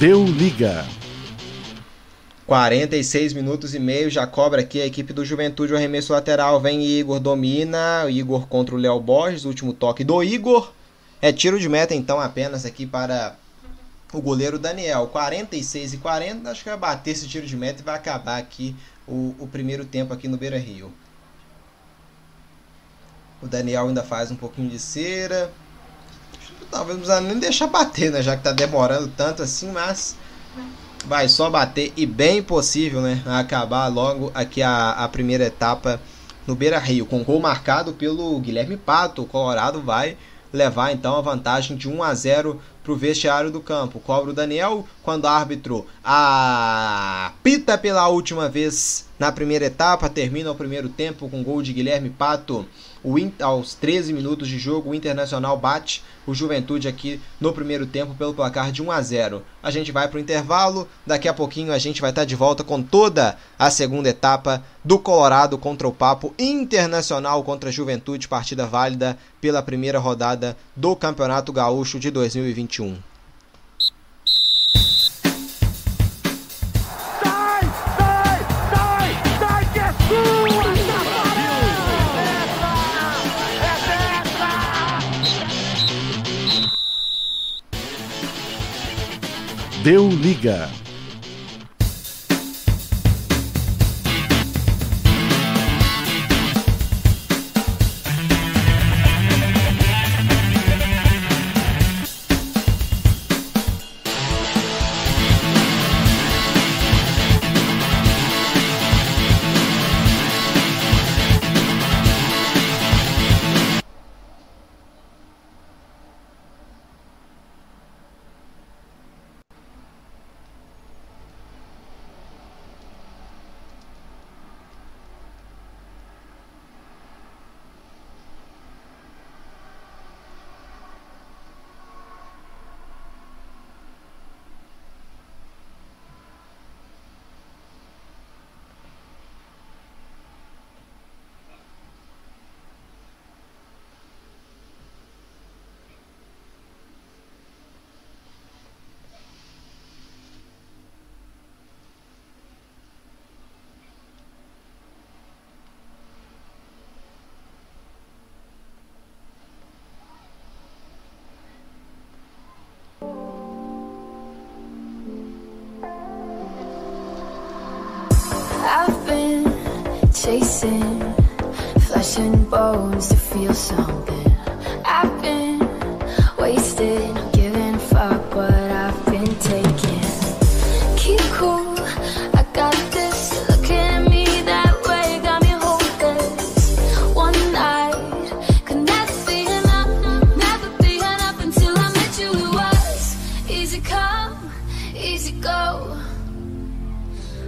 Deu liga. 46 minutos e meio, já cobra aqui a equipe do Juventude o arremesso lateral. Vem Igor, domina. Igor contra o Léo Borges, último toque do Igor. É tiro de meta então apenas aqui para o goleiro Daniel. 46 e 40, acho que vai bater esse tiro de meta e vai acabar aqui o, o primeiro tempo aqui no Beira Rio. O Daniel ainda faz um pouquinho de cera. Talvez não precisa nem deixar bater, né? Já que tá demorando tanto assim, mas vai só bater e bem possível, né, acabar logo aqui a, a primeira etapa no Beira Rio, com gol marcado pelo Guilherme Pato. O Colorado vai levar então a vantagem de 1 a 0 para o vestiário do campo. Cobra o Daniel quando o árbitro apita pela última vez na primeira etapa, termina o primeiro tempo com gol de Guilherme Pato o, aos 13 minutos de jogo, o Internacional bate o Juventude aqui no primeiro tempo pelo placar de 1 a 0. A gente vai para o intervalo, daqui a pouquinho a gente vai estar tá de volta com toda a segunda etapa do Colorado contra o Papo Internacional contra a Juventude, partida válida pela primeira rodada do Campeonato Gaúcho de 2021. Deu liga.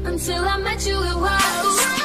Until I met you, it was.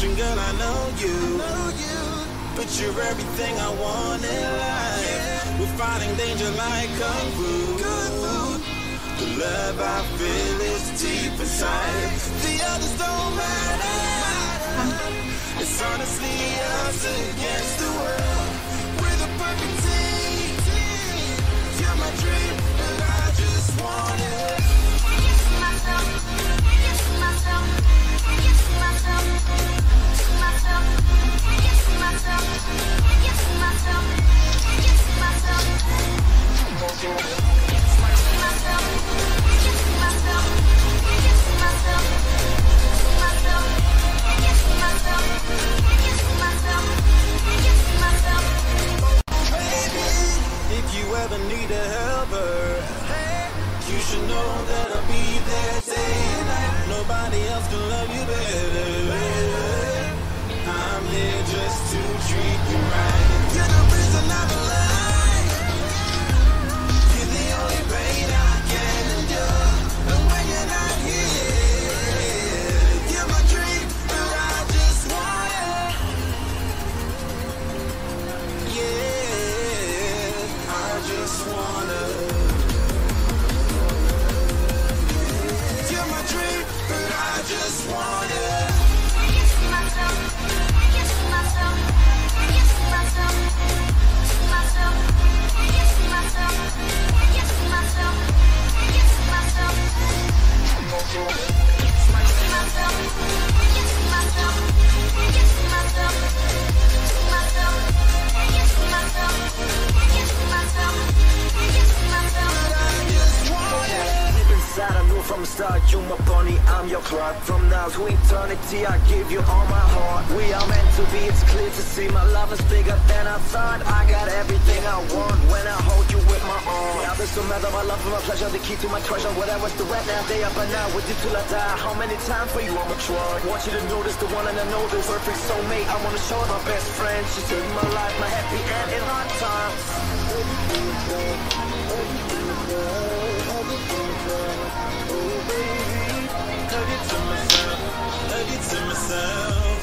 The girl, I know you. But you're everything I want in life. We're fighting danger like kung fu. The love I feel is deep inside. The others don't matter. It's honestly us against the world. We're the perfect you ever need a helper, you should know that I'll be there day and night. Nobody else can love you better. Here just to treat you right. You're the reason I'm alive. people. Start you my bunny, I'm your Clark. From now to eternity, I give you all my heart. We are meant to be, it's clear to see my love is bigger than I thought. I got everything I want when I hold you with my arms. Now this don't matter, my love and my pleasure, the key to my treasure. Whatever's the red now, day up and now, with you till I die. How many times for you I'm a try? Want you to notice the one and I know this perfect soulmate. I wanna show my best friend. She took my life, my happy end in hard times myself, I get to myself.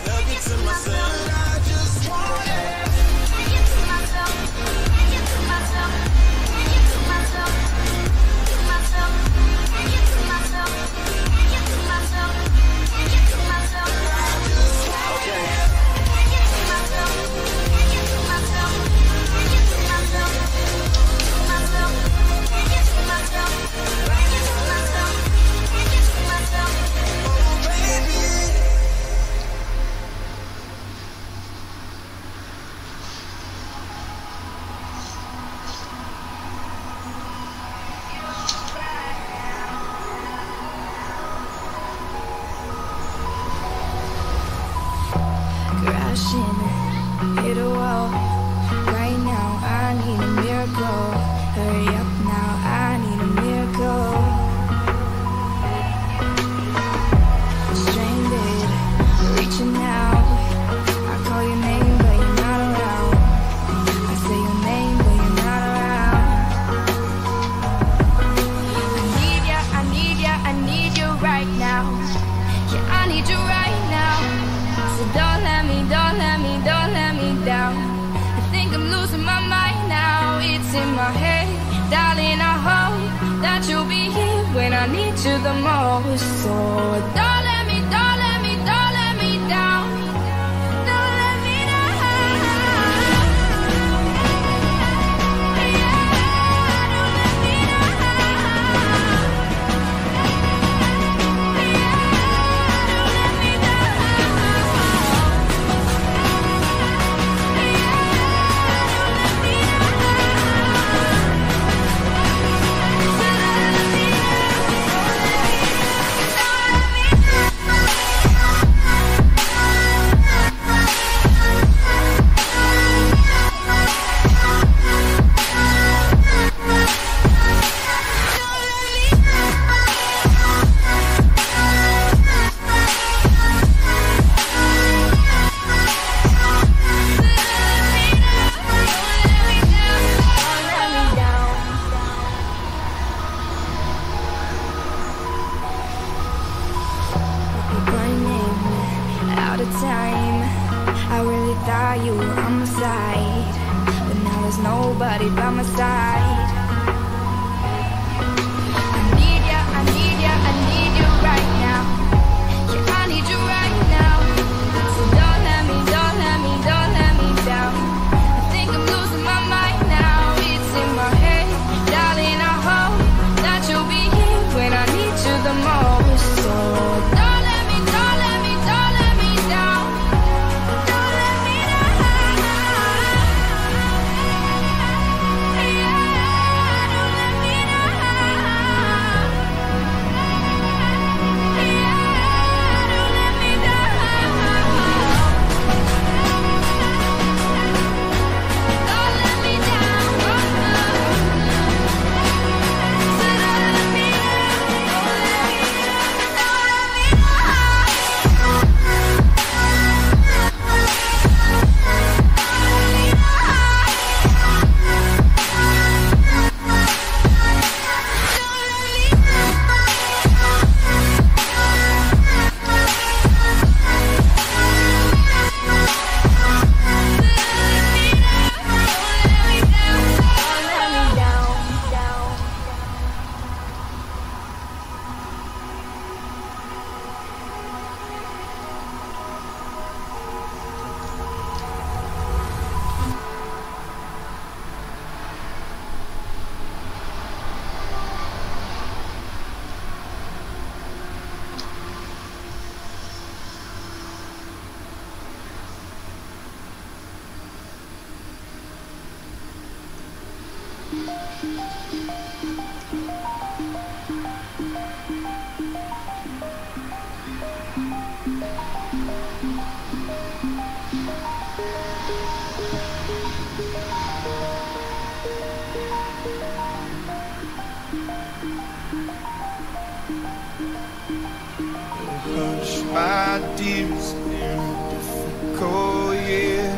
my dears in a difficult year.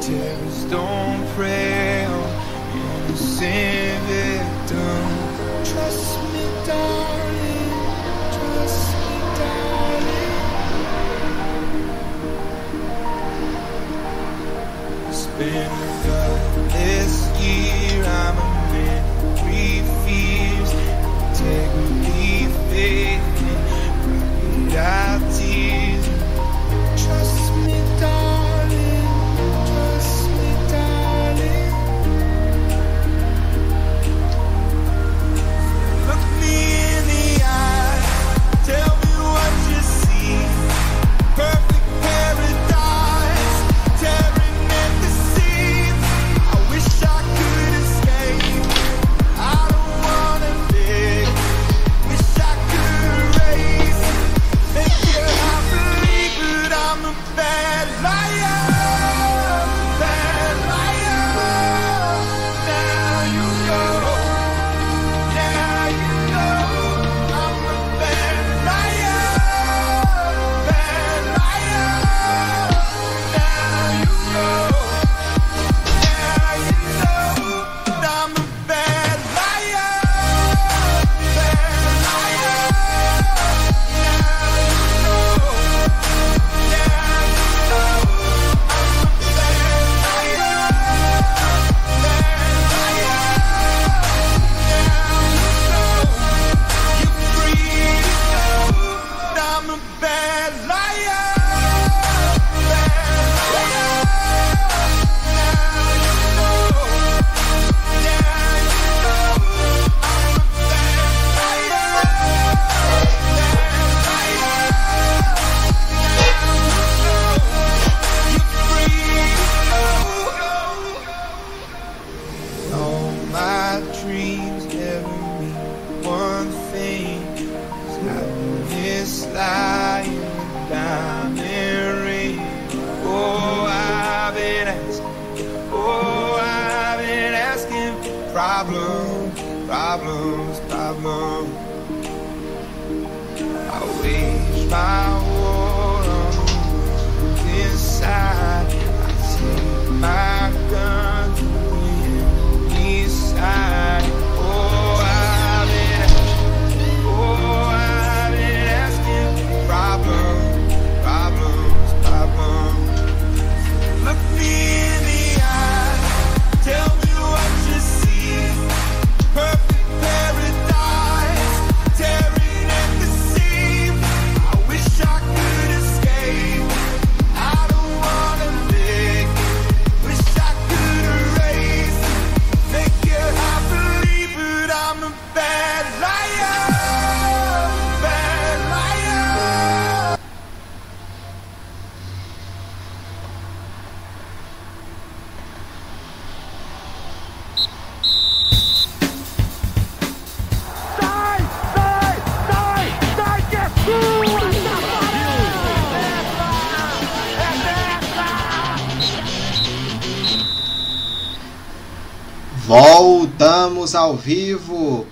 Tears don't pray sin victim. Trust me, darling. Trust me, darling. Spin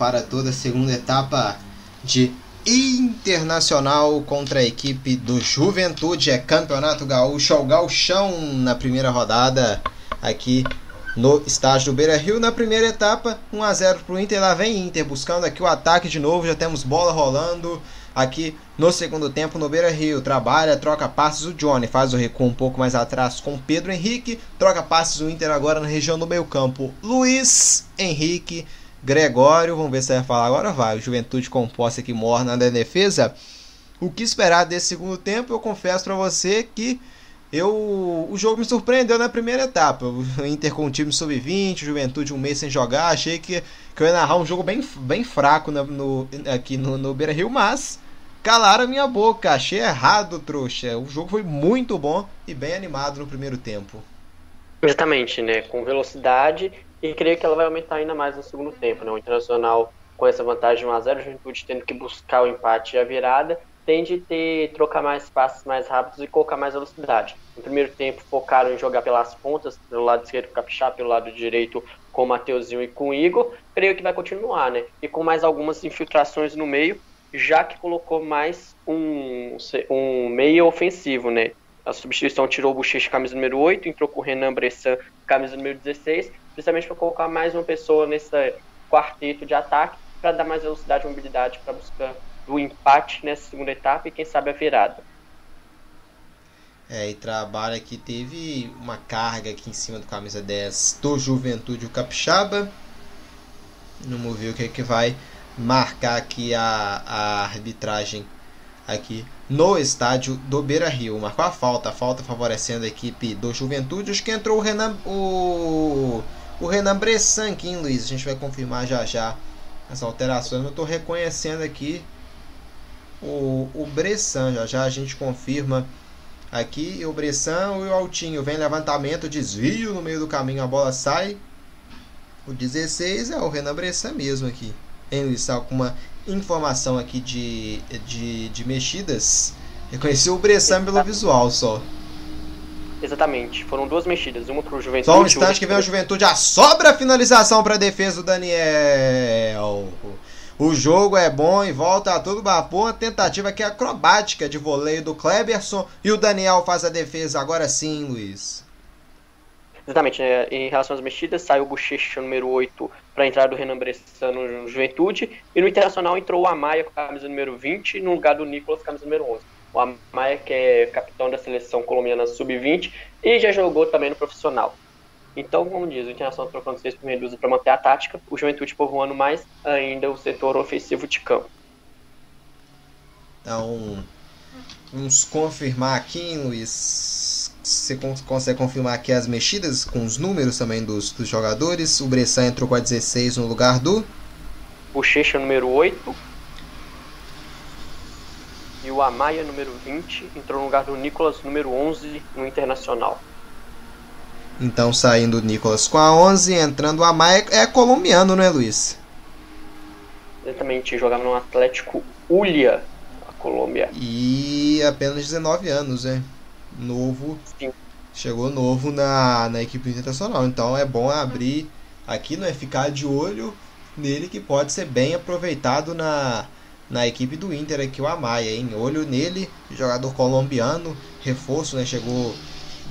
para toda a segunda etapa de Internacional contra a equipe do Juventude. É Campeonato Gaúcho ao Gauchão na primeira rodada aqui no estádio do Beira Rio. Na primeira etapa, 1 a 0 para o Inter. Lá vem Inter buscando aqui o ataque de novo. Já temos bola rolando aqui no segundo tempo no Beira Rio. Trabalha, troca passes o Johnny, faz o recuo um pouco mais atrás com Pedro Henrique. Troca passes o Inter agora na região do meio campo. Luiz Henrique, Gregório. Vamos ver se vai falar agora. Vai. Juventude com posse aqui morna na defesa. O que esperar desse segundo tempo? Eu confesso para você que eu o jogo me surpreendeu na primeira etapa. O Inter com o time sub-20, Juventude um mês sem jogar. Achei que, que eu ia narrar um jogo bem, bem fraco na- no, aqui no, no Beira Rio, mas calaram a minha boca. Achei errado, trouxa. O jogo foi muito bom e bem animado no primeiro tempo. Exatamente, né? Com velocidade e creio que ela vai aumentar ainda mais no segundo tempo, né? O Internacional com essa vantagem de 1x0, a Juventude tendo que buscar o empate e a virada, tende a ter, trocar mais passes mais rápidos e colocar mais velocidade. No primeiro tempo focaram em jogar pelas pontas, pelo lado esquerdo com o Capixá, pelo lado direito com o Mateuzinho e com o Igor. Creio que vai continuar, né? E com mais algumas infiltrações no meio, já que colocou mais um, um meio ofensivo, né? A substituição tirou o Bochecha, camisa número 8, entrou com o Renan Bressan, camisa número 16, principalmente para colocar mais uma pessoa nesse quarteto de ataque, para dar mais velocidade e mobilidade para buscar o empate nessa segunda etapa e quem sabe a virada. É, e trabalha que teve uma carga aqui em cima do camisa 10 do Juventude, o Capixaba. Vamos ver o que, é que vai marcar aqui a, a arbitragem aqui no estádio do Beira Rio. Marcou a falta, a falta favorecendo a equipe do Juventude. Acho que entrou o Renan, o, o Renan Bressan aqui, hein, Luiz. A gente vai confirmar já já as alterações. Eu estou reconhecendo aqui o, o Bressan. Já já a gente confirma aqui. O Bressan e o Altinho. Vem levantamento, desvio no meio do caminho, a bola sai. O 16 é o Renan Bressan mesmo aqui. Hein, Luiz? Tá com uma informação aqui de, de, de mexidas. Reconheci o Bressan pelo visual só. Exatamente, foram duas mexidas, uma pro Juventude. Só um instante que vem a pro- Juventude. A sobra finalização para a defesa do Daniel. O jogo é bom e volta a todo vapor. Uma tentativa aqui acrobática de voleio do Kleberson. E o Daniel faz a defesa agora sim, Luiz. Exatamente, né? em relação às mexidas, saiu o Bochecha número 8 para a entrada do Renan Bressan no Juventude, e no Internacional entrou o Amaya com a camisa número 20 no lugar do Nicolas, camisa número 11. O Amaya, que é capitão da seleção colombiana sub-20 e já jogou também no profissional. Então, como diz, o Internacional trocando seis por Medusa para manter a tática, o Juventude povoando mais ainda o setor ofensivo de campo. Então, vamos confirmar aqui, Luiz. Você con- consegue confirmar aqui as mexidas com os números também dos, dos jogadores? O Bressan entrou com a 16 no lugar do. Bochecha número 8 e o Amaya número 20 entrou no lugar do Nicolas número 11 no Internacional. Então saindo o Nicolas com a 11, entrando o Amaya. É colombiano, né, Luiz? Exatamente, jogava no Atlético Ulia, a Colômbia. E apenas 19 anos, né? Novo. Sim. chegou novo na, na equipe internacional. Então é bom abrir aqui, não é ficar de olho nele que pode ser bem aproveitado na, na equipe do Inter aqui o Amaya, hein? Olho nele, jogador colombiano, reforço, né? Chegou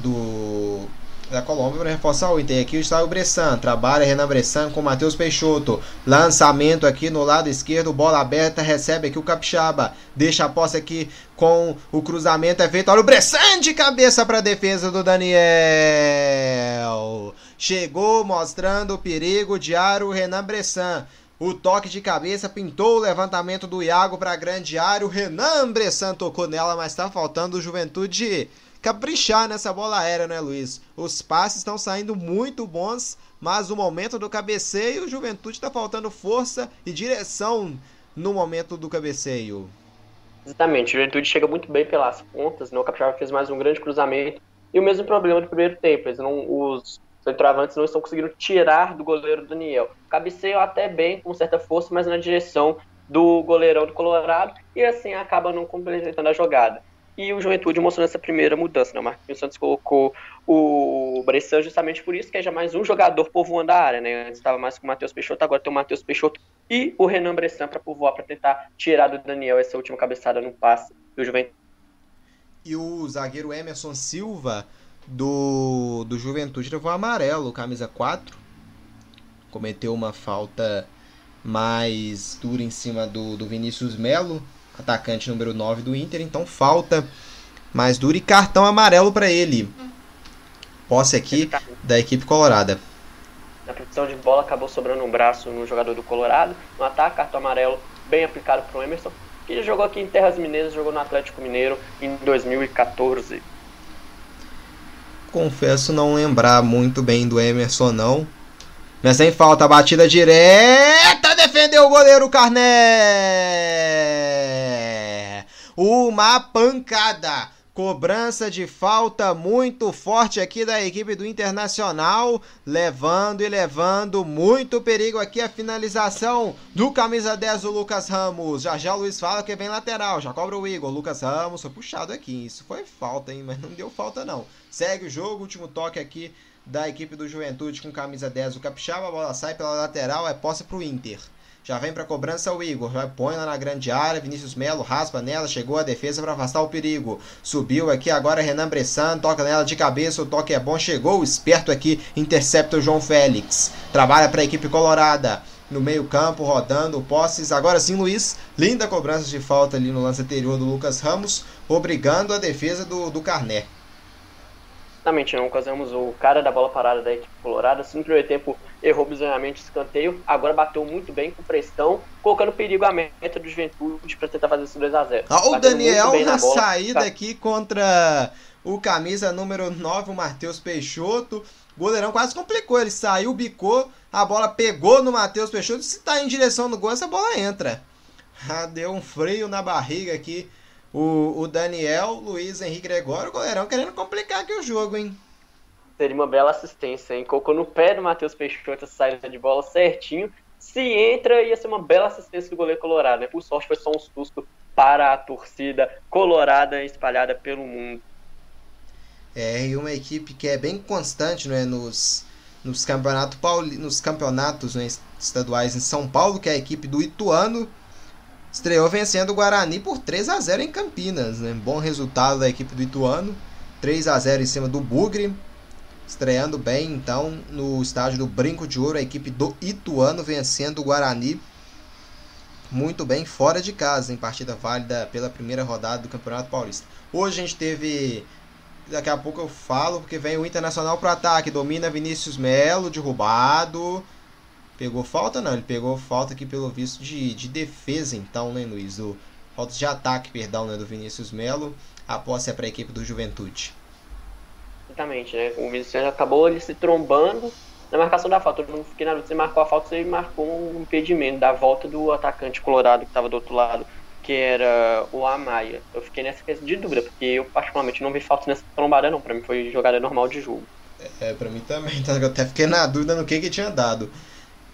do da Colômbia para reforçar o Inter. Aqui está o Bressan, trabalha Renan Bressan com Matheus Peixoto. Lançamento aqui no lado esquerdo, bola aberta, recebe aqui o Capixaba. Deixa a posse aqui com o cruzamento é feito. Olha o Bressan de cabeça para a defesa do Daniel. Chegou mostrando o perigo de Renan Bressan. O toque de cabeça pintou o levantamento do Iago para grande área. O Renan Bressan tocou nela, mas está faltando o Juventude caprichar nessa bola aérea, né, Luiz? Os passes estão saindo muito bons, mas o momento do cabeceio, o Juventude está faltando força e direção no momento do cabeceio. Exatamente, o Juventude chega muito bem pelas pontas, né? o Capixaba fez mais um grande cruzamento. E o mesmo problema do primeiro tempo, eles não, os centroavantes não estão conseguindo tirar do goleiro Daniel. Cabeceio até bem, com certa força, mas na direção do goleirão do Colorado, e assim acaba não completando a jogada e o Juventude mostrando essa primeira mudança. Né? O Marquinhos Santos colocou o Bressan justamente por isso, que é já mais um jogador povoando a área. Né? Antes estava mais com o Matheus Peixoto, agora tem o Matheus Peixoto e o Renan Bressan para povoar, para tentar tirar do Daniel essa última cabeçada no passe do Juventude. E o zagueiro Emerson Silva do, do Juventude levou amarelo, camisa 4. Cometeu uma falta mais dura em cima do, do Vinícius Melo atacante número 9 do Inter, então falta mais dura e cartão amarelo para ele. Posse aqui da equipe colorada. Na posição de bola acabou sobrando um braço no jogador do Colorado. No ataque, cartão amarelo bem aplicado para o Emerson, que jogou aqui em Terras Mineiras, jogou no Atlético Mineiro em 2014. Confesso não lembrar muito bem do Emerson não. Mas sem falta, batida direta, defendeu o goleiro Carné. Uma pancada. Cobrança de falta muito forte aqui da equipe do Internacional, levando e levando muito perigo aqui a finalização do camisa 10 do Lucas Ramos. Já já o Luiz fala que vem lateral, já cobra o Igor. Lucas Ramos foi puxado aqui. Isso foi falta, hein? Mas não deu falta não. Segue o jogo, último toque aqui da equipe do Juventude com camisa 10 o Capixaba, a bola sai pela lateral, é posse pro Inter. Já vem para cobrança o Igor, vai põe lá na grande área, Vinícius Melo raspa nela, chegou a defesa para afastar o perigo. Subiu aqui agora Renan Bressan, toca nela de cabeça, o toque é bom, chegou esperto aqui, intercepta o João Félix. Trabalha para a equipe colorada. No meio-campo, rodando, posses. Agora sim, Luiz. Linda cobrança de falta ali no lance anterior do Lucas Ramos, obrigando a defesa do, do Carné. Exatamente, não casamos o cara da bola parada da equipe colorada. Assim, no primeiro tempo errou bizonhamente o escanteio, agora bateu muito bem com pressão, colocando perigo à meta do Juventude para tentar fazer esse 2x0. Ah, o Daniel na, na saída tá. aqui contra o camisa número 9, o Matheus Peixoto. O goleirão quase complicou, ele saiu, bicou, a bola pegou no Matheus Peixoto. Se tá em direção no gol, essa bola entra. Ah, deu um freio na barriga aqui o, o Daniel, Luiz Henrique Gregório, o goleirão querendo complicar aqui o jogo, hein? Seria uma bela assistência, hein? Colocou no pé do Matheus Peixoto essa saída de bola certinho. Se entra, ia ser uma bela assistência do goleiro colorado, né? Por sorte, foi só um susto para a torcida colorada espalhada pelo mundo. É, e uma equipe que é bem constante né, nos, nos, campeonato Pauli, nos campeonatos né, estaduais em São Paulo, que é a equipe do Ituano, estreou vencendo o Guarani por 3 a 0 em Campinas. Né? Bom resultado da equipe do Ituano. 3 a 0 em cima do Bugre. Estreando bem, então, no estádio do Brinco de Ouro, a equipe do Ituano vencendo o Guarani. Muito bem, fora de casa, em partida válida pela primeira rodada do Campeonato Paulista. Hoje a gente teve. Daqui a pouco eu falo, porque vem o Internacional para ataque. Domina Vinícius Melo, derrubado. Pegou falta? Não, ele pegou falta aqui pelo visto de, de defesa, então, né, Luiz? Do, falta de ataque, perdão, né, do Vinícius Melo. A posse é para a equipe do Juventude. Exatamente, né? O Vinícius acabou ele se trombando na marcação da falta. Eu não fiquei na dúvida se marcou a falta, ele marcou um impedimento da volta do atacante colorado que estava do outro lado, que era o Amaya. Eu fiquei nessa questão de dúvida, porque eu particularmente não vi falta nessa trombada, não. Para mim foi jogada normal de jogo. É, para mim também. Então eu até fiquei na dúvida no que que tinha dado.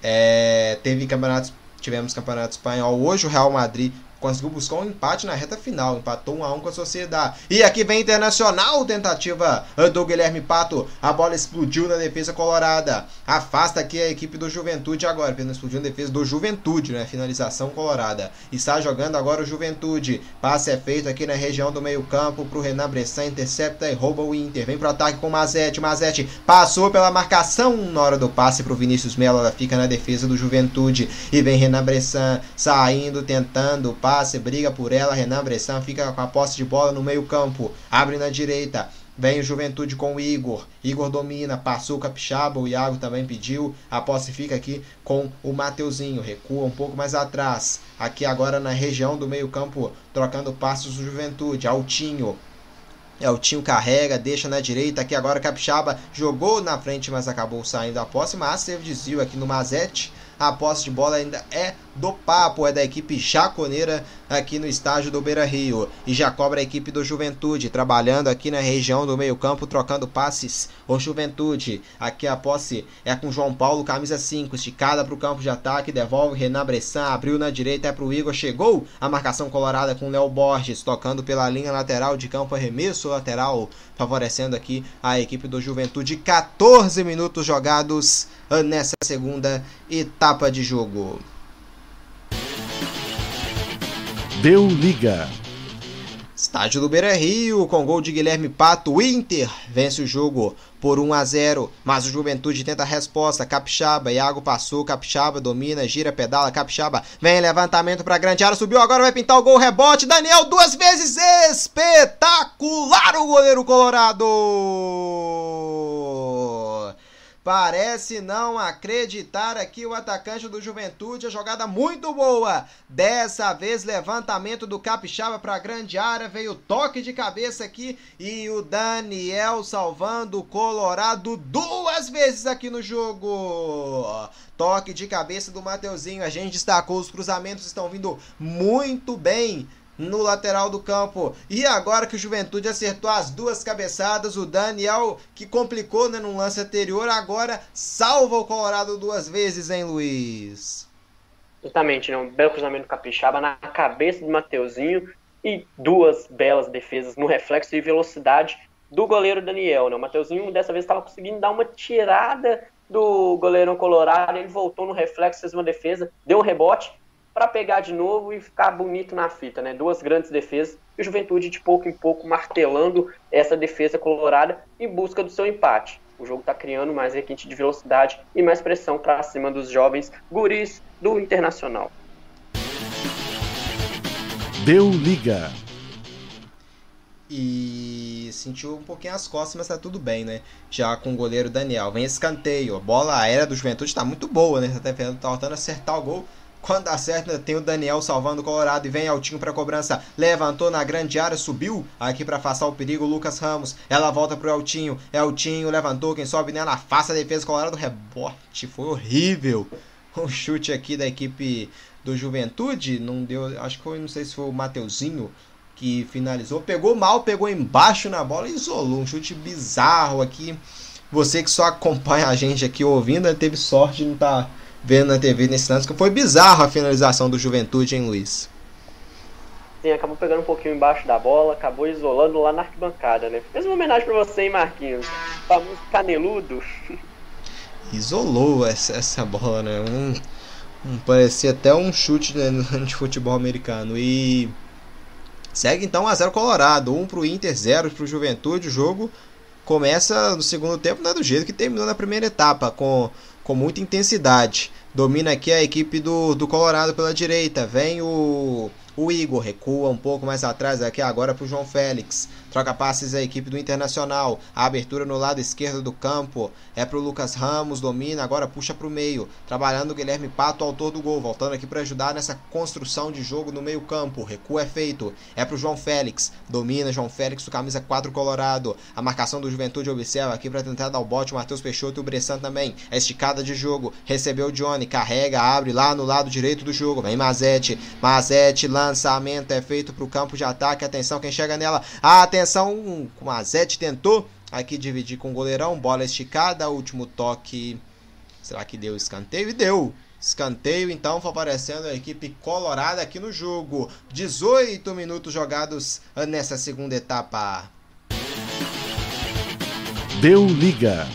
É, teve campeonatos, tivemos campeonato espanhol. Hoje, o Real Madrid conseguiu buscar um empate na reta final, empatou 1 a 1 com a Sociedade. E aqui vem Internacional, tentativa do Guilherme Pato, a bola explodiu na defesa colorada. Afasta aqui a equipe do Juventude agora, não explodiu na defesa do Juventude, né? Finalização colorada. Está jogando agora o Juventude. Passe é feito aqui na região do meio-campo pro Renan Bressan, intercepta e rouba o Inter. Vem pro ataque com o Mazete. Mazete passou pela marcação na hora do passe pro Vinícius Melo, ela fica na defesa do Juventude. E vem Renan Bressan saindo, tentando passe, briga por ela. Renan Bressan fica com a posse de bola no meio-campo, abre na direita. Vem o Juventude com o Igor. Igor domina, passou o Capixaba, o Iago também pediu. A posse fica aqui com o Mateuzinho. Recua um pouco mais atrás. Aqui agora na região do meio-campo, trocando passos do Juventude. Altinho. Altinho carrega, deixa na direita. Aqui agora Capixaba jogou na frente, mas acabou saindo da posse. Mas teve desvio aqui no Mazete. A posse de bola ainda é do Papo, é da equipe jaconeira aqui no estádio do Beira Rio. E já cobra a equipe do Juventude, trabalhando aqui na região do meio-campo, trocando passes. O Juventude, aqui a posse é com João Paulo, camisa 5, esticada para o campo de ataque, devolve Renan Bressan, abriu na direita, é para o Igor, chegou a marcação colorada com Léo Borges, tocando pela linha lateral de campo, arremesso lateral, favorecendo aqui a equipe do Juventude. 14 minutos jogados nessa segunda etapa de jogo. Deu liga. Estádio do Beira Rio, com gol de Guilherme Pato, o Inter vence o jogo por 1 a 0, mas o Juventude tenta a resposta. Capixaba, Iago passou, Capixaba domina, gira, pedala, Capixaba vem levantamento para grande área, subiu agora, vai pintar o gol, rebote. Daniel duas vezes espetacular o goleiro colorado. Parece não acreditar aqui o atacante do Juventude. A jogada muito boa. Dessa vez, levantamento do Capixaba para a grande área. Veio toque de cabeça aqui. E o Daniel salvando o Colorado duas vezes aqui no jogo. Toque de cabeça do Mateuzinho. A gente destacou. Os cruzamentos estão vindo muito bem no lateral do campo. E agora que o Juventude acertou as duas cabeçadas, o Daniel, que complicou né, no lance anterior, agora salva o Colorado duas vezes, hein, Luiz? Justamente, né? um belo cruzamento capixaba na cabeça do Mateuzinho e duas belas defesas no reflexo e velocidade do goleiro Daniel. Né? O Mateuzinho dessa vez estava conseguindo dar uma tirada do goleiro colorado, ele voltou no reflexo, fez uma defesa, deu um rebote para pegar de novo e ficar bonito na fita, né? Duas grandes defesas e o Juventude de pouco em pouco martelando essa defesa colorada em busca do seu empate. O jogo está criando mais requinte de velocidade e mais pressão para cima dos jovens guris do Internacional. Deu liga. E sentiu um pouquinho as costas, mas tá tudo bem, né? Já com o goleiro Daniel. Vem escanteio. A bola aérea do Juventude tá muito boa, né? Tá tentando acertar o gol quando acerta, tem o Daniel salvando o Colorado e vem Altinho para cobrança. Levantou na grande área, subiu aqui para afastar o perigo. Lucas Ramos. Ela volta pro Altinho. Altinho levantou. Quem sobe nela afasta a defesa Colorado. Rebote. Foi horrível. Um chute aqui da equipe do Juventude. Não deu. Acho que foi. Não sei se foi o Mateuzinho que finalizou. Pegou mal, pegou embaixo na bola e isolou. Um chute bizarro aqui. Você que só acompanha a gente aqui ouvindo, teve sorte de não estar. Tá vendo na TV nesse lance, que foi bizarro a finalização do Juventude, hein, Luiz? Sim, acabou pegando um pouquinho embaixo da bola, acabou isolando lá na arquibancada, né? Fez uma homenagem pra você, hein, Marquinhos? O famoso caneludo. [LAUGHS] Isolou essa, essa bola, né? Um, um, parecia até um chute né, de futebol americano. E segue então a 0 Colorado. 1 um pro Inter, 0 pro Juventude. O jogo começa no segundo tempo, não é do jeito que terminou na primeira etapa, com com muita intensidade. Domina aqui a equipe do, do Colorado pela direita. Vem o, o Igor, recua um pouco mais atrás aqui agora para o João Félix. Troca passes a equipe do Internacional. A abertura no lado esquerdo do campo é para o Lucas Ramos, domina, agora puxa para o meio. Trabalhando o Guilherme Pato, autor do gol. Voltando aqui para ajudar nessa construção de jogo no meio campo. Recuo é feito. É para o João Félix. Domina João Félix, o camisa 4 colorado. A marcação do Juventude observa aqui para tentar dar o bote. O Matheus Peixoto e o Bressan também. É esticada de jogo. Recebeu o Johnny. Carrega, abre lá no lado direito do jogo. Vem Mazete. Mazete, lançamento é feito para o campo de ataque. Atenção, quem chega nela. Atenção atenção, com a Zete tentou aqui dividir com o goleirão, bola esticada, último toque. Será que deu escanteio? E deu. Escanteio então favorecendo a equipe colorada aqui no jogo. 18 minutos jogados nessa segunda etapa. Deu liga.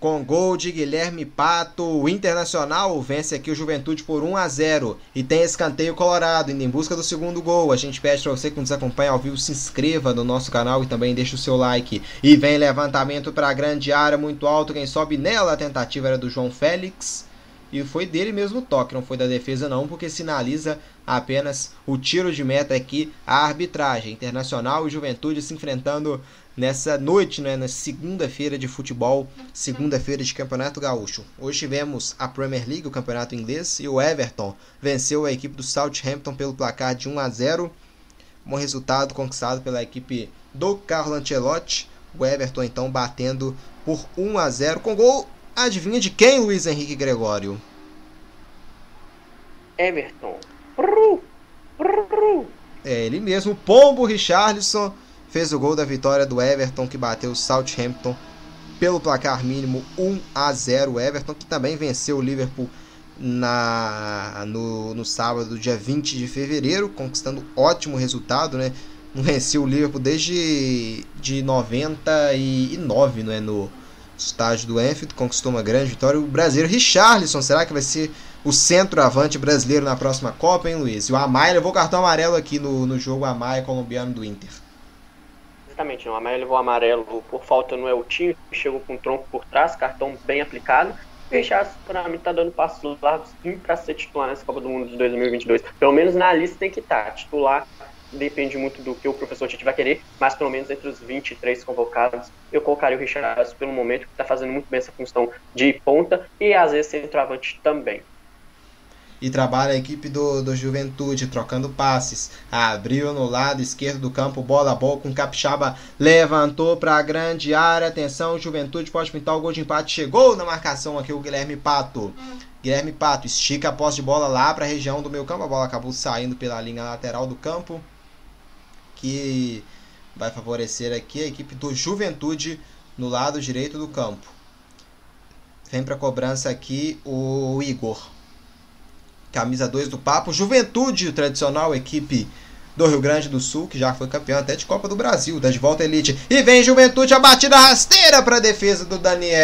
Com gol de Guilherme Pato, o Internacional vence aqui o Juventude por 1 a 0 e tem escanteio colorado indo em busca do segundo gol. A gente pede para você que nos acompanha ao vivo se inscreva no nosso canal e também deixe o seu like. E vem levantamento para a grande área muito alto, quem sobe nela a tentativa era do João Félix e foi dele mesmo o toque, não foi da defesa não, porque sinaliza apenas o tiro de meta aqui a arbitragem. Internacional e Juventude se enfrentando nessa noite, né, na segunda-feira de futebol, segunda-feira de Campeonato Gaúcho. Hoje tivemos a Premier League, o Campeonato Inglês, e o Everton venceu a equipe do Southampton pelo placar de 1 a 0. Um resultado conquistado pela equipe do Carlo Ancelotti. O Everton então batendo por 1 a 0 com gol Adivinha de quem, Luiz Henrique Gregório? Everton. É ele mesmo, Pombo Richarlison fez o gol da vitória do Everton que bateu o Southampton pelo placar mínimo 1 a 0. O Everton que também venceu o Liverpool na no, no sábado, dia 20 de fevereiro, conquistando ótimo resultado, né? Não venceu o Liverpool desde de 99, não é no estádio do Enfield, conquistou uma grande vitória. O brasileiro Richarlison, será que vai ser o centroavante brasileiro na próxima Copa, hein, Luiz? E o Amaya levou cartão amarelo aqui no, no jogo Amaya colombiano do Inter. Exatamente, o Amaya levou amarelo por falta no Eltinho, chegou com o tronco por trás, cartão bem aplicado. O Richarlison, para mim, tá dando passos largos para ser titular nessa Copa do Mundo de 2022. Pelo menos na lista tem que estar. Tá. Titular depende muito do que o professor Tite vai querer, mas pelo menos entre os 23 convocados, eu colocaria o Richardson pelo momento, que está fazendo muito bem essa função de ponta e às vezes centroavante também. E trabalha a equipe do, do Juventude, trocando passes. Abriu no lado esquerdo do campo, bola boa com Capixaba. Levantou para a grande área. Atenção, Juventude pode pintar o gol de empate. Chegou na marcação aqui o Guilherme Pato. Guilherme Pato estica a posse de bola lá para a região do meio campo. A bola acabou saindo pela linha lateral do campo que vai favorecer aqui a equipe do Juventude no lado direito do campo. Vem para cobrança aqui o Igor. Camisa 2 do Papo. Juventude, tradicional equipe do Rio Grande do Sul, que já foi campeão até de Copa do Brasil, da de volta elite. E vem Juventude, a batida rasteira para a defesa do Daniel.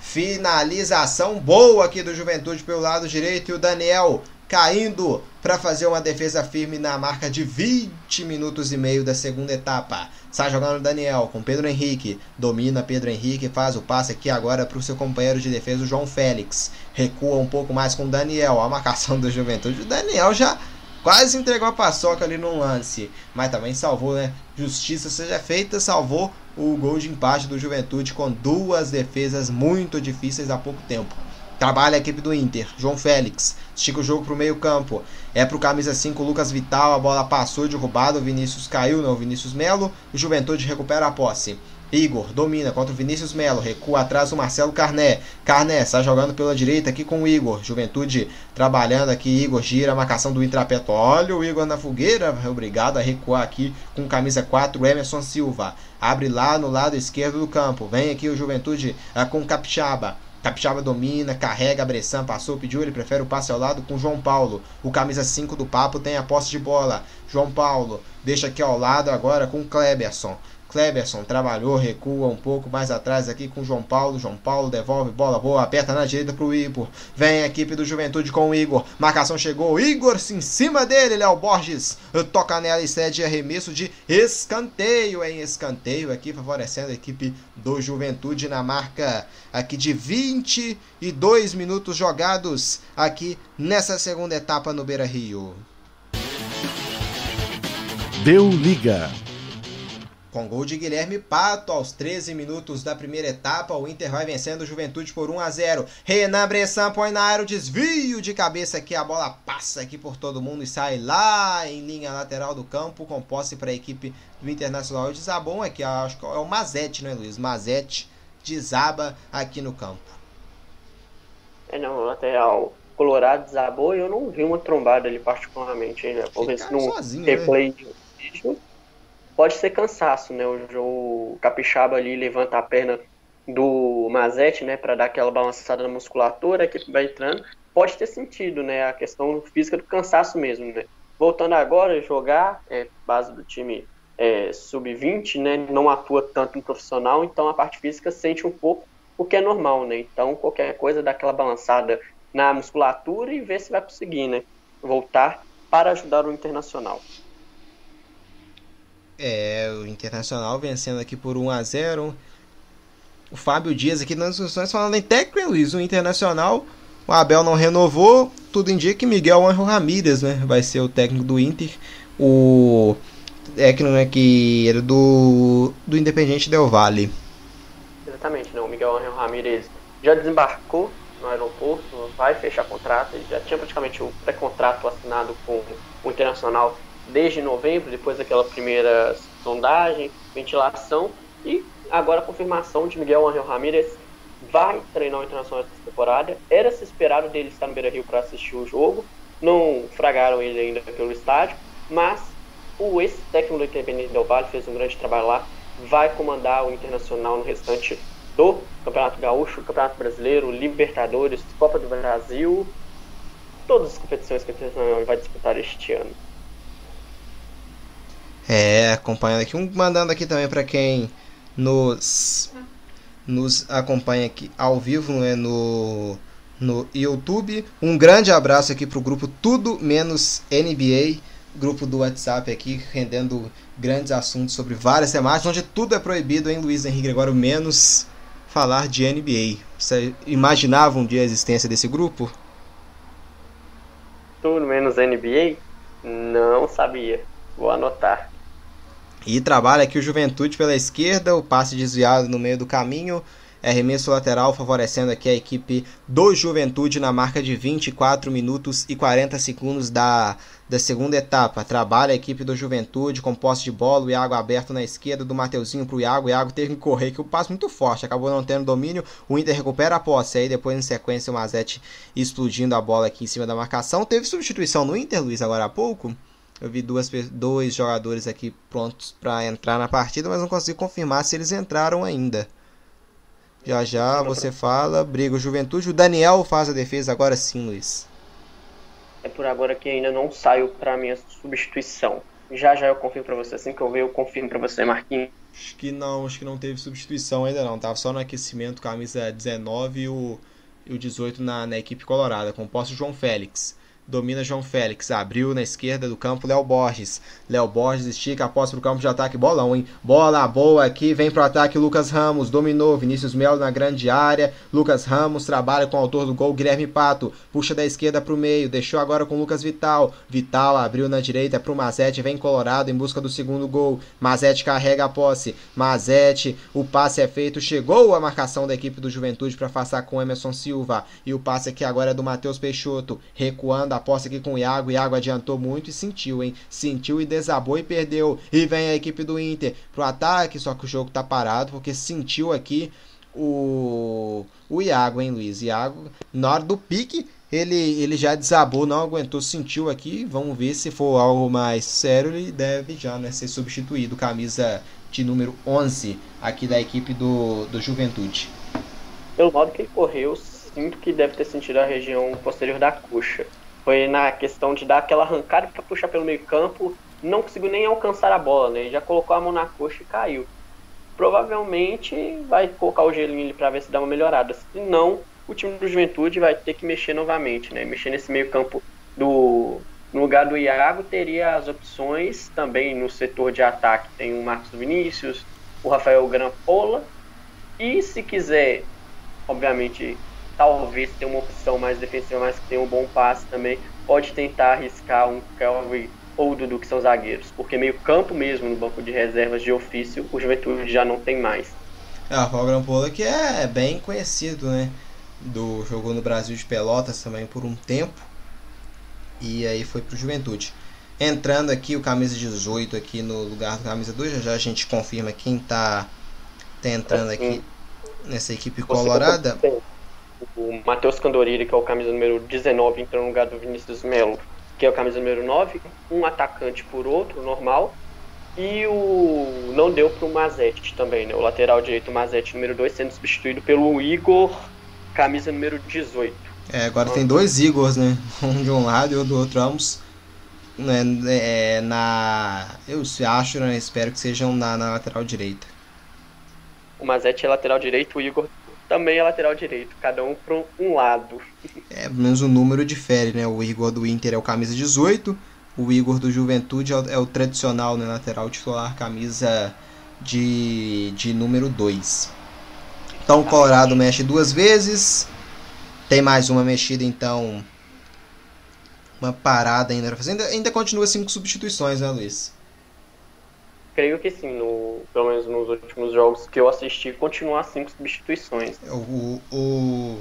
Finalização boa aqui do Juventude pelo lado direito e o Daniel caindo para fazer uma defesa firme na marca de 20 minutos e meio da segunda etapa. Sai jogando Daniel com Pedro Henrique. Domina Pedro Henrique, faz o passe aqui agora para o seu companheiro de defesa, o João Félix. Recua um pouco mais com Daniel. A marcação [LAUGHS] do Juventude. O Daniel já quase entregou a paçoca ali no lance. Mas também salvou, né? Justiça seja feita, salvou o gol de empate do Juventude com duas defesas muito difíceis há pouco tempo. Trabalha a equipe do Inter. João Félix. Estica o jogo para o meio campo. É para o camisa 5, Lucas Vital. A bola passou derrubada. O Vinícius caiu, não. O Vinícius Melo. O Juventude recupera a posse. Igor domina contra o Vinícius Melo, recua atrás o Marcelo Carné. Carné está jogando pela direita aqui com o Igor. Juventude trabalhando aqui. Igor gira a marcação do Intrapeto. Olha o Igor na fogueira. Obrigado a recuar aqui com camisa 4, Emerson Silva. Abre lá no lado esquerdo do campo. Vem aqui o Juventude uh, com Capixaba. Capixaba domina, carrega, Bressan passou, pediu, ele prefere o passe ao lado com João Paulo. O camisa 5 do Papo tem a posse de bola. João Paulo deixa aqui ao lado agora com Kleberson. Kleberson trabalhou, recua um pouco mais atrás aqui com João Paulo. João Paulo devolve bola boa, aperta na direita para o Igor. Vem a equipe do Juventude com o Igor. Marcação chegou. Igor em cima dele, Léo Borges. Toca nela e cede arremesso de escanteio em escanteio aqui, favorecendo a equipe do Juventude na marca aqui de 22 minutos jogados aqui nessa segunda etapa no Beira Rio. Deu liga. Com gol de Guilherme Pato aos 13 minutos da primeira etapa, o Inter vai vencendo o Juventude por 1 a 0. Renan Bressan põe na área o desvio de cabeça aqui, a bola passa aqui por todo mundo e sai lá em linha lateral do campo, com posse para a equipe do Internacional. O desabão aqui, acho que é o Mazete, né, Luiz? Mazete desaba aqui no campo. É, não, o lateral colorado desabou e eu não vi uma trombada ali particularmente, né? Vou ver se no sozinho, replay né? De pode ser cansaço, né? O, o capixaba ali levanta a perna do Mazete, né, para dar aquela balançada na musculatura, que vai entrando, pode ter sentido, né, a questão física do cansaço mesmo, né. Voltando agora, jogar, é, base do time é, sub-20, né, não atua tanto no profissional, então a parte física sente um pouco, o que é normal, né, então qualquer coisa dá aquela balançada na musculatura e ver se vai conseguir, né, voltar para ajudar o Internacional. É, o Internacional vencendo aqui por 1 a 0 o Fábio Dias aqui nas instruções falando em técnico, Luiz, o Internacional, o Abel não renovou, tudo indica que Miguel Angel Ramírez, né, vai ser o técnico do Inter, o técnico né, que era do, do Independiente Del Valle. Exatamente, não, o Miguel Angel Ramírez já desembarcou no aeroporto, vai fechar contrato, ele já tinha praticamente o pré-contrato assinado com o Internacional desde novembro, depois daquela primeira sondagem, ventilação, e agora a confirmação de Miguel Angel Ramírez vai treinar o Internacional essa temporada. Era se esperado dele estar no Beira Rio para assistir o jogo. Não fragaram ele ainda pelo estádio, mas o ex-técnico do Independente Del Valle fez um grande trabalho lá. Vai comandar o Internacional no restante do Campeonato Gaúcho, Campeonato Brasileiro, Libertadores, Copa do Brasil, todas as competições que o Internacional vai disputar este ano. É, acompanhando aqui, um mandando aqui também para quem nos, nos acompanha aqui ao vivo né, no, no YouTube. Um grande abraço aqui para o grupo Tudo Menos NBA, grupo do WhatsApp aqui, rendendo grandes assuntos sobre várias temáticas, onde tudo é proibido, hein, Luiz Henrique Agora menos falar de NBA. Você imaginava um dia a existência desse grupo? Tudo menos NBA? Não sabia. Vou anotar. E trabalha aqui o Juventude pela esquerda, o passe desviado no meio do caminho. Arremesso lateral favorecendo aqui a equipe do Juventude na marca de 24 minutos e 40 segundos da, da segunda etapa. Trabalha a equipe do Juventude com posse de bola, o Iago aberto na esquerda do Mateuzinho para Iago. O Iago teve que correr, que o passe muito forte, acabou não tendo domínio. O Inter recupera a posse. Aí depois em sequência o Mazete explodindo a bola aqui em cima da marcação. Teve substituição no Inter, Luiz, agora há pouco? Eu vi duas, dois jogadores aqui prontos para entrar na partida, mas não consigo confirmar se eles entraram ainda. Já já você fala, briga o Juventude. O Daniel faz a defesa agora sim, Luiz. É por agora que ainda não saiu para minha substituição. Já já eu confirmo para você. Assim que eu ver, eu confirmo para você, Marquinhos. Acho que não, acho que não teve substituição ainda não. Tava só no aquecimento, camisa 19 e o, e o 18 na, na equipe colorada. Composto João Félix domina João Félix, abriu na esquerda do campo Léo Borges. Léo Borges estica a posse pro campo de ataque, bolão, hein? Bola boa aqui, vem pro ataque Lucas Ramos, dominou Vinícius Melo na grande área. Lucas Ramos trabalha com o autor do gol Guilherme Pato, puxa da esquerda pro meio, deixou agora com Lucas Vital. Vital abriu na direita pro Mazete, vem Colorado em busca do segundo gol. Mazete carrega a posse. Mazete, o passe é feito, chegou a marcação da equipe do Juventude para afastar com Emerson Silva. E o passe aqui agora é do Matheus Peixoto, recuando a posse aqui com o Iago. O Iago adiantou muito e sentiu, hein? Sentiu e desabou e perdeu. E vem a equipe do Inter pro ataque, só que o jogo tá parado porque sentiu aqui o, o Iago, hein, Luiz? Iago, na hora do pique, ele, ele já desabou, não aguentou, sentiu aqui. Vamos ver se for algo mais sério, ele deve já né, ser substituído. Camisa de número 11 aqui da equipe do, do Juventude. Pelo modo que ele correu, sinto que deve ter sentido a região posterior da coxa. Foi na questão de dar aquela arrancada para puxar pelo meio campo, não conseguiu nem alcançar a bola, né? Já colocou a mão na coxa e caiu. Provavelmente vai colocar o gelinho para ver se dá uma melhorada. Se não, o time do Juventude vai ter que mexer novamente, né? Mexer nesse meio campo do no lugar do Iago teria as opções também no setor de ataque tem o Marcos Vinícius, o Rafael Grampola e se quiser, obviamente talvez tenha uma opção mais defensiva, mas que tem um bom passe também, pode tentar arriscar um Kelvin ou Dudu, que são zagueiros, porque meio campo mesmo no banco de reservas de ofício, o Juventude já não tem mais. É, o Rafael Grampola que é bem conhecido, né? Do jogou no Brasil de Pelotas também por um tempo. E aí foi pro Juventude. Entrando aqui o camisa 18 aqui no lugar do camisa 2, já, já a gente confirma quem tá, tá entrando aqui nessa equipe colorada o Matheus Candoriri, que é o camisa número 19, entrando no lugar do Vinícius Melo, que é o camisa número 9, um atacante por outro, normal, E o não deu pro Mazete também, né? O lateral direito Mazete número 2 sendo substituído pelo Igor, camisa número 18. É, agora tem dois Igors, né? [LAUGHS] Um de um lado e o do outro, ambos né, é, na. Eu acho, né? Espero que sejam na, na lateral direita. O Mazete é lateral direito, o Igor também é lateral direito, cada um para um lado. [LAUGHS] É, pelo menos o número difere, né? O Igor do Inter é o camisa 18, o Igor do Juventude é o, é o tradicional, né? Lateral titular, camisa de, de número 2. Então o Colorado mexe duas vezes. Tem mais uma mexida, então. Uma parada ainda. Ainda, ainda continua cinco substituições, né, Luiz? Creio que sim, no, pelo menos nos últimos jogos que eu assisti, continua as cinco substituições. O, o,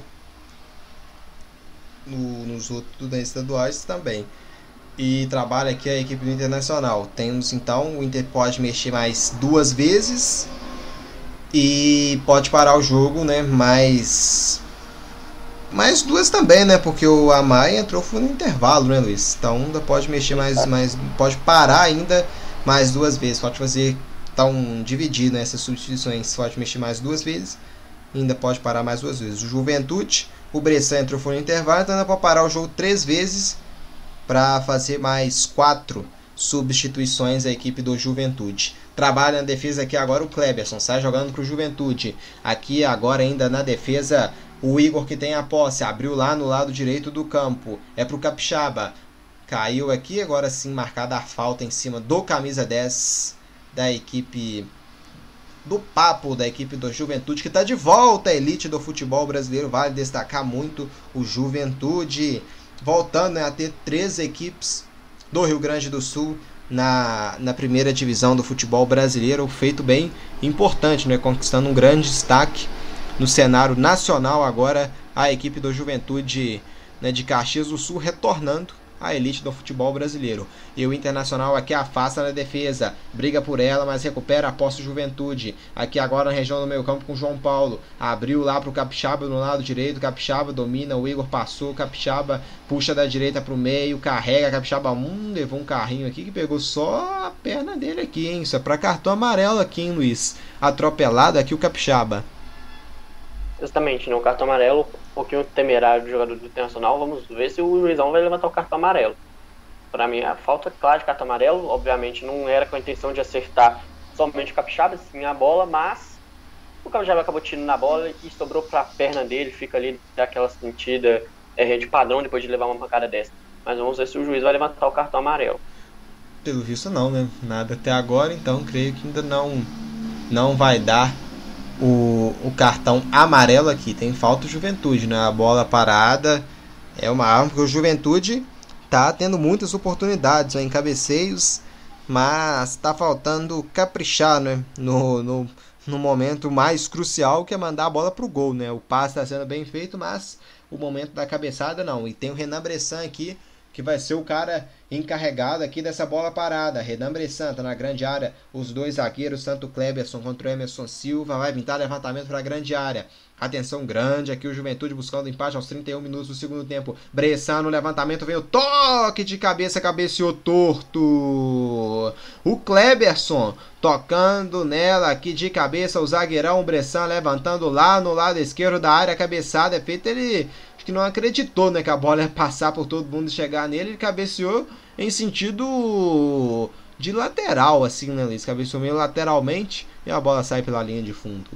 no, nos outros estaduais também. E trabalha aqui a equipe do Internacional. Temos então, o Inter pode mexer mais duas vezes e pode parar o jogo, né? Mais mais duas também, né? Porque o Amai entrou no intervalo, né, Luiz? Então ainda pode mexer mais, mais pode parar ainda mais duas vezes. Pode fazer um dividido nessas substituições. Pode mexer mais duas vezes. Ainda pode parar mais duas vezes. O Juventude, o Bressan entrou no intervalo, então ainda pode parar o jogo três vezes para fazer mais quatro substituições a equipe do Juventude. Trabalha na defesa aqui agora o Kleberson, sai jogando para o Juventude. Aqui agora ainda na defesa o Igor que tem a posse, abriu lá no lado direito do campo. É para o Capixaba. Caiu aqui, agora sim marcada a falta em cima do camisa 10 da equipe do papo da equipe do Juventude, que está de volta à elite do futebol brasileiro. Vale destacar muito o Juventude, voltando né, a ter três equipes do Rio Grande do Sul na, na primeira divisão do futebol brasileiro. Feito bem importante, né, conquistando um grande destaque no cenário nacional agora a equipe do Juventude né, de Caxias do Sul retornando à elite do futebol brasileiro. E o Internacional aqui afasta na defesa, briga por ela, mas recupera a posse Juventude. Aqui agora na região do meio campo com João Paulo. Abriu lá para o Capixaba no lado direito, Capixaba domina, o Igor passou, Capixaba puxa da direita para o meio, carrega, Capixaba hum, levou um carrinho aqui que pegou só a perna dele aqui, hein? Isso é para cartão amarelo aqui, hein, Luiz? Atropelado aqui o Capixaba. Justamente, no cartão amarelo, um pouquinho temerário do jogador do Internacional. Vamos ver se o juizão vai levantar o cartão amarelo. Para mim, a falta clara de cartão amarelo, obviamente, não era com a intenção de acertar somente o Capixaba, sim a bola, mas o Capixaba acabou tirando na bola e sobrou para a perna dele, fica ali daquela sentida é, de padrão depois de levar uma pancada dessa. Mas vamos ver se o juiz vai levantar o cartão amarelo. Pelo visto não, né? Nada até agora, então creio que ainda não não vai dar o, o cartão amarelo aqui. Tem falta Juventude, né? A bola parada é uma arma, porque o Juventude tá tendo muitas oportunidades em cabeceios, mas tá faltando caprichar, né? No, no, no momento mais crucial que é mandar a bola pro gol, né? O passe está sendo bem feito, mas o momento da cabeçada não. E tem o Renan Bressan aqui que vai ser o cara encarregado aqui dessa bola parada. Renan tá na grande área. Os dois zagueiros, tanto o Kleberson quanto o Emerson Silva, vai pintar levantamento para a grande área. Atenção grande aqui o Juventude buscando empate aos 31 minutos do segundo tempo. Bressan no levantamento veio toque de cabeça, cabeceou torto. O Kleberson tocando nela aqui de cabeça. O zagueirão Bressan levantando lá no lado esquerdo da área. Cabeçada é feita. Ele acho que não acreditou né, que a bola ia passar por todo mundo e chegar nele. Ele cabeceou em sentido de lateral, assim, né, Luiz? Cabeceou meio lateralmente e a bola sai pela linha de fundo.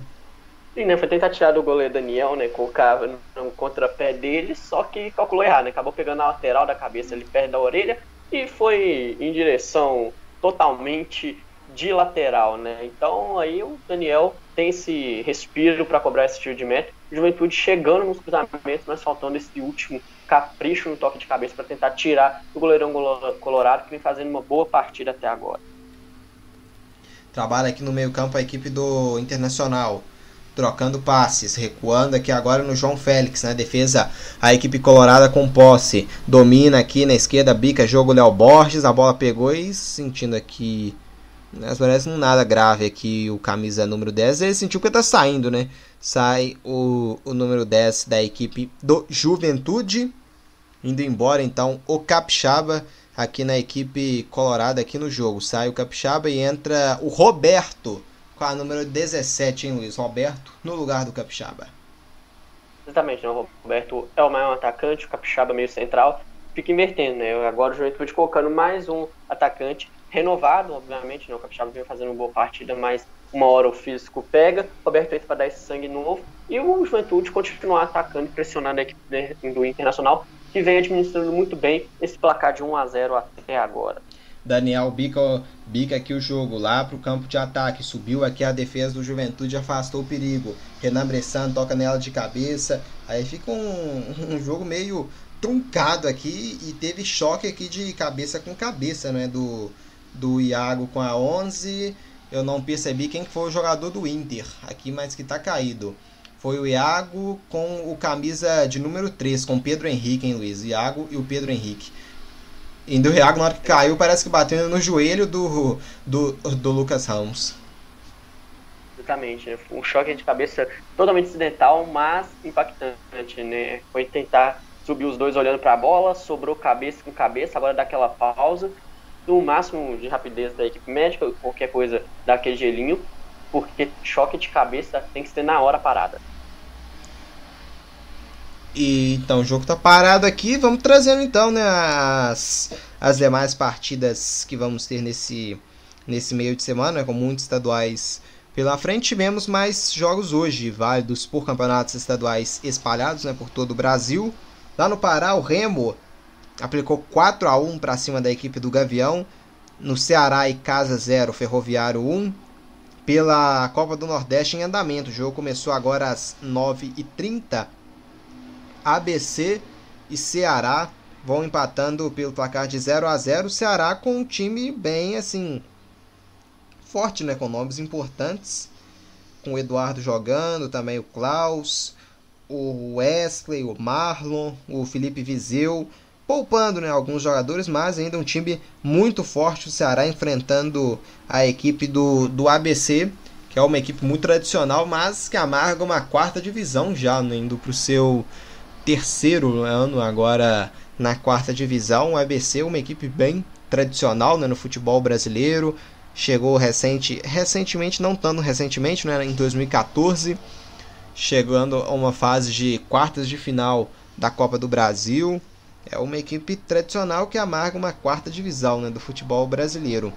Sim, né? Foi tentar tirar do goleiro Daniel, né? Colocava no contrapé dele, só que calculou errado, né? Acabou pegando a lateral da cabeça ali perto da orelha e foi em direção totalmente de lateral, né? Então aí o Daniel tem esse respiro para cobrar esse tiro de meta. Juventude chegando nos cruzamentos, mas faltando esse último capricho no toque de cabeça para tentar tirar o goleirão colorado que vem fazendo uma boa partida até agora. Trabalha aqui no meio-campo a equipe do Internacional trocando passes, recuando aqui agora no João Félix, na né? defesa, a equipe colorada com posse, domina aqui na esquerda, bica, jogo Léo Borges, a bola pegou e sentindo aqui, né, parece nada grave aqui o camisa número 10, ele sentiu que tá saindo, né, sai o, o número 10 da equipe do Juventude, indo embora então o Capixaba, aqui na equipe colorada aqui no jogo. Sai o Capixaba e entra o Roberto com a número 17, hein, Luiz? Roberto no lugar do Capixaba. Exatamente, né? O Roberto é o maior atacante, o Capixaba meio central. Fica invertendo, né? Agora o Juventude colocando mais um atacante renovado, obviamente, né? O Capixaba vem fazendo uma boa partida, mas uma hora o físico pega, o Roberto entra para dar esse sangue novo e o Juventude continuar atacando pressionando a equipe do Internacional, que vem administrando muito bem esse placar de 1 a 0 até agora. Daniel bica, bica aqui o jogo lá para o campo de ataque. Subiu aqui a defesa do Juventude, afastou o perigo. Renan Bressan toca nela de cabeça. Aí fica um, [LAUGHS] um jogo meio truncado aqui e teve choque aqui de cabeça com cabeça, né? Do, do Iago com a 11. Eu não percebi quem foi o jogador do Inter aqui, mas que tá caído. Foi o Iago com o camisa de número 3, com Pedro Henrique, hein, Luiz? Iago e o Pedro Henrique. E do Iago, na hora que caiu, parece que bateu no joelho do, do, do Lucas Ramos. Exatamente, né? um choque de cabeça totalmente acidental, mas impactante, né? Foi tentar subir os dois olhando para a bola, sobrou cabeça com cabeça, agora dá aquela pausa, no máximo de rapidez da equipe médica, qualquer coisa daquele gelinho, porque choque de cabeça tem que ser na hora parada. E então o jogo tá parado aqui, vamos trazendo então, né, as, as demais partidas que vamos ter nesse nesse meio de semana, né, com muitos estaduais pela frente. Tivemos mais jogos hoje, válidos por campeonatos estaduais espalhados, né, por todo o Brasil. Lá no Pará, o Remo aplicou 4 a 1 para cima da equipe do Gavião. No Ceará e Casa 0, Ferroviário 1. Pela Copa do Nordeste em andamento. O jogo começou agora às 9h30 ABC e Ceará vão empatando pelo placar de 0 a 0 Ceará com um time bem assim forte, né, com nomes importantes, com o Eduardo jogando, também o Klaus, o Wesley, o Marlon, o Felipe Vizeu, poupando, né, alguns jogadores, mas ainda um time muito forte o Ceará enfrentando a equipe do, do ABC, que é uma equipe muito tradicional, mas que amarga uma quarta divisão já, né, indo para o seu terceiro ano agora na quarta divisão. O ABC uma equipe bem tradicional né, no futebol brasileiro. Chegou recente, recentemente, não tanto recentemente, né, em 2014, chegando a uma fase de quartas de final da Copa do Brasil. É uma equipe tradicional que amarga uma quarta divisão né, do futebol brasileiro.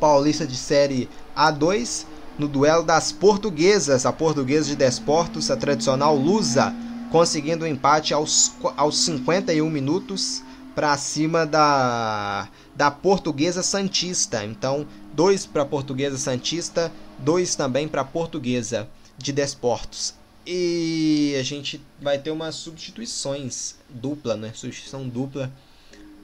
Paulista de Série A2, no duelo das portuguesas, a portuguesa de Desportos, a tradicional Lusa, conseguindo o um empate aos, aos 51 minutos para cima da, da Portuguesa Santista. Então, dois para Portuguesa Santista, dois também para Portuguesa de Desportos. E a gente vai ter umas substituições dupla, né? Substituição dupla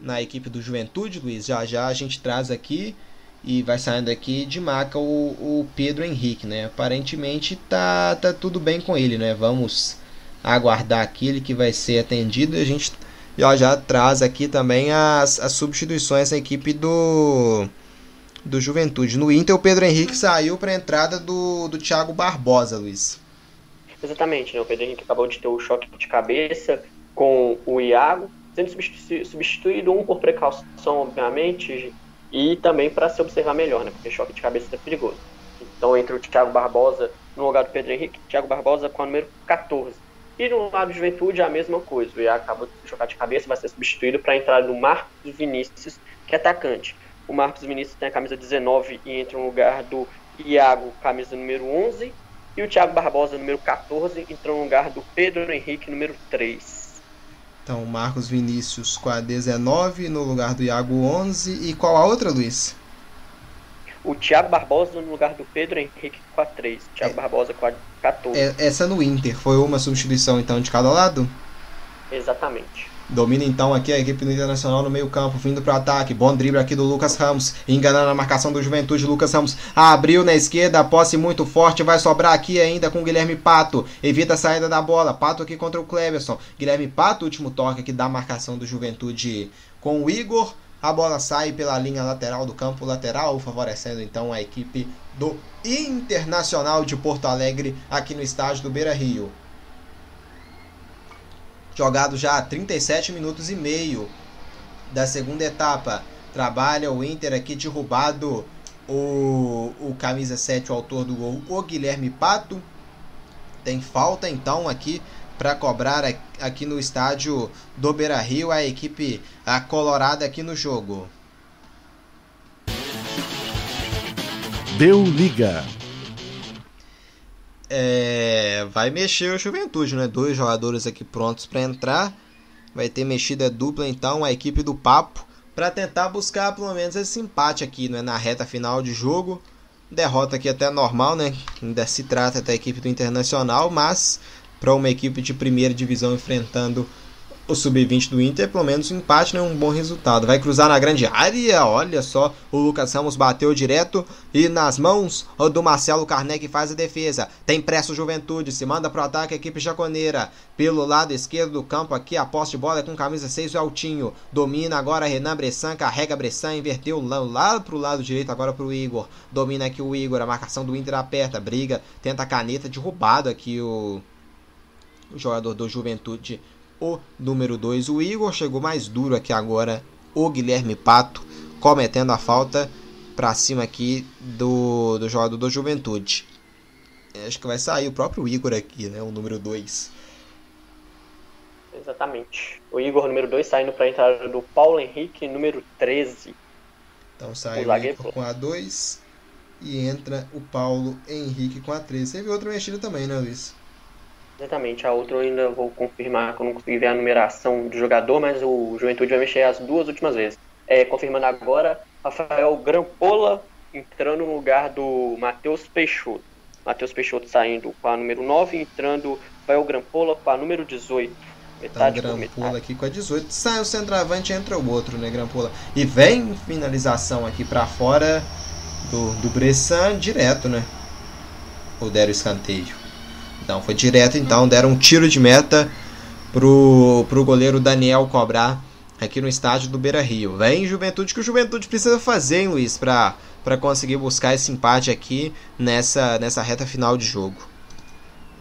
na equipe do Juventude, Luiz. Já já a gente traz aqui e vai saindo aqui de maca o, o Pedro Henrique, né? Aparentemente tá, tá tudo bem com ele, né? Vamos aguardar aquele que vai ser atendido. E a gente já, já traz aqui também as, as substituições da equipe do, do Juventude. No Inter, o Pedro Henrique saiu para a entrada do, do Thiago Barbosa, Luiz. Exatamente, né? o Pedro Henrique acabou de ter o choque de cabeça com o Iago, sendo substituído um por precaução, obviamente, e também para se observar melhor, né? porque choque de cabeça é perigoso. Então, entre o Thiago Barbosa no lugar do Pedro Henrique, Thiago Barbosa com a número 14. E no lado de juventude a mesma coisa. O Iago acabou de jogar de cabeça, vai ser substituído para entrar no Marcos Vinícius, que é atacante. O Marcos Vinícius tem a camisa 19 e entra no lugar do Iago, camisa número 11. E o Thiago Barbosa, número 14, entra no lugar do Pedro Henrique, número 3. Então, Marcos Vinícius com a 19, no lugar do Iago 11. E qual a outra, Luiz? O Thiago Barbosa no lugar do Pedro Henrique com a 3. Thiago é, Barbosa com a 14. É, essa no Inter, foi uma substituição então de cada lado? Exatamente. Domina então aqui a equipe do Internacional no meio campo, vindo para o ataque. Bom drible aqui do Lucas Ramos, enganando a marcação do Juventude. Lucas Ramos abriu na esquerda, posse muito forte, vai sobrar aqui ainda com Guilherme Pato. Evita a saída da bola. Pato aqui contra o Cleverson. Guilherme Pato, último toque aqui da marcação do Juventude com o Igor. A bola sai pela linha lateral do campo lateral, favorecendo então a equipe do Internacional de Porto Alegre aqui no estádio do Beira Rio. Jogado já 37 minutos e meio da segunda etapa. Trabalha o Inter aqui derrubado o, o camisa 7, o autor do gol, o Guilherme Pato. Tem falta então aqui para cobrar aqui no estádio do Beira Rio a equipe a colorada aqui no jogo. Deu liga. É, vai mexer o Juventude, né? Dois jogadores aqui prontos para entrar. Vai ter mexida dupla então a equipe do Papo para tentar buscar pelo menos esse empate aqui, né? Na reta final de jogo. Derrota aqui até normal, né? Ainda se trata da equipe do Internacional, mas para uma equipe de primeira divisão enfrentando o sub-20 do Inter, pelo menos um empate, né, um bom resultado. Vai cruzar na grande área, olha só, o Lucas Ramos bateu direto e nas mãos do Marcelo Carné que faz a defesa. Tem pressa o Juventude, se manda pro ataque a equipe jaconeira. Pelo lado esquerdo do campo aqui, a posse de bola é com camisa 6 o Altinho. Domina agora Renan Bressan, carrega Bressan, inverteu lá, pro lado direito agora pro Igor. Domina aqui o Igor, a marcação do Inter aperta, briga, tenta a caneta, derrubado aqui o jogador do Juventude o número 2, o Igor, chegou mais duro aqui agora, o Guilherme Pato, cometendo a falta para cima aqui do, do jogador do Juventude. Acho que vai sair o próprio Igor aqui, né? O número 2. Exatamente. O Igor, número 2, saindo para a entrada do Paulo Henrique, número 13. Então sai o, o Igor com a 2 e entra o Paulo Henrique com a 13. Teve outra mexida também, né, Luiz? Exatamente, a outra eu ainda vou confirmar que eu não consegui ver a numeração do jogador, mas o Juventude vai mexer as duas últimas vezes. É, confirmando agora, Rafael Grampola entrando no lugar do Matheus Peixoto. Matheus Peixoto saindo com a número 9, entrando Rafael Grampola com a número 18. Metade tá, Grampola aqui com a 18. Sai o centroavante entra o outro, né, Grampola? E vem finalização aqui para fora do, do Bressan direto, né? O deram escanteio. Então foi direto, então deram um tiro de meta pro, pro goleiro Daniel cobrar aqui no estádio do Beira Rio. Vem Juventude que o Juventude precisa fazer, hein, Luiz, para conseguir buscar esse empate aqui nessa, nessa reta final de jogo.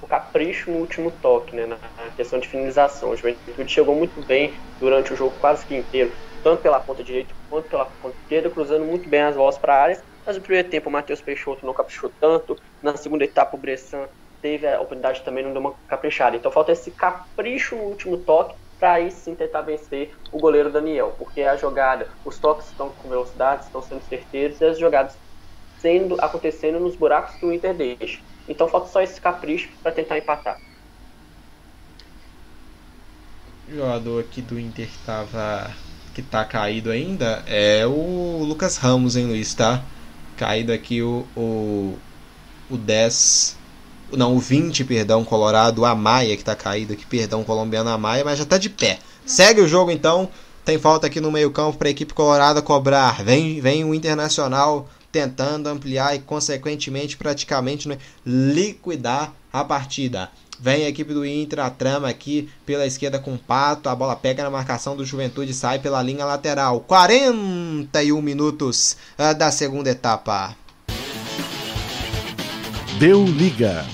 O capricho no último toque, né, na questão de finalização. O Juventude chegou muito bem durante o jogo quase que inteiro, tanto pela ponta direita quanto pela ponta esquerda, cruzando muito bem as bolas para a área. Mas no primeiro tempo o Matheus Peixoto não caprichou tanto, na segunda etapa o Bressan teve a oportunidade também, não deu uma caprichada. Então falta esse capricho no último toque para aí sim tentar vencer o goleiro Daniel, porque a jogada, os toques estão com velocidade, estão sendo certeiros e as jogadas sendo acontecendo nos buracos que o Inter deixa. Então falta só esse capricho para tentar empatar. O jogador aqui do Inter que tava que tá caído ainda é o Lucas Ramos, hein, Luiz, tá? Caído aqui o, o, o 10 não, o 20, perdão, Colorado, a Maia, que tá caído aqui, perdão, colombiano a Maia, mas já tá de pé. Segue o jogo então. Tem falta aqui no meio-campo para a equipe colorada cobrar. Vem, vem o Internacional tentando ampliar e, consequentemente, praticamente né, liquidar a partida. Vem a equipe do Inter, a trama aqui pela esquerda com o Pato. A bola pega na marcação do Juventude e sai pela linha lateral. 41 minutos uh, da segunda etapa. Deu liga.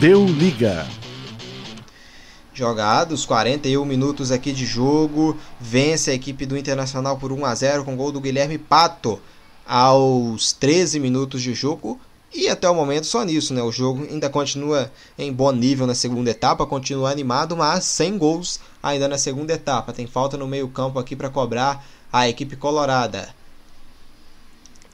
Deu liga. Jogados, 41 minutos aqui de jogo. Vence a equipe do Internacional por 1 a 0 com gol do Guilherme Pato aos 13 minutos de jogo. E até o momento só nisso, né? O jogo ainda continua em bom nível na segunda etapa, continua animado, mas sem gols ainda na segunda etapa. Tem falta no meio-campo aqui para cobrar a equipe colorada.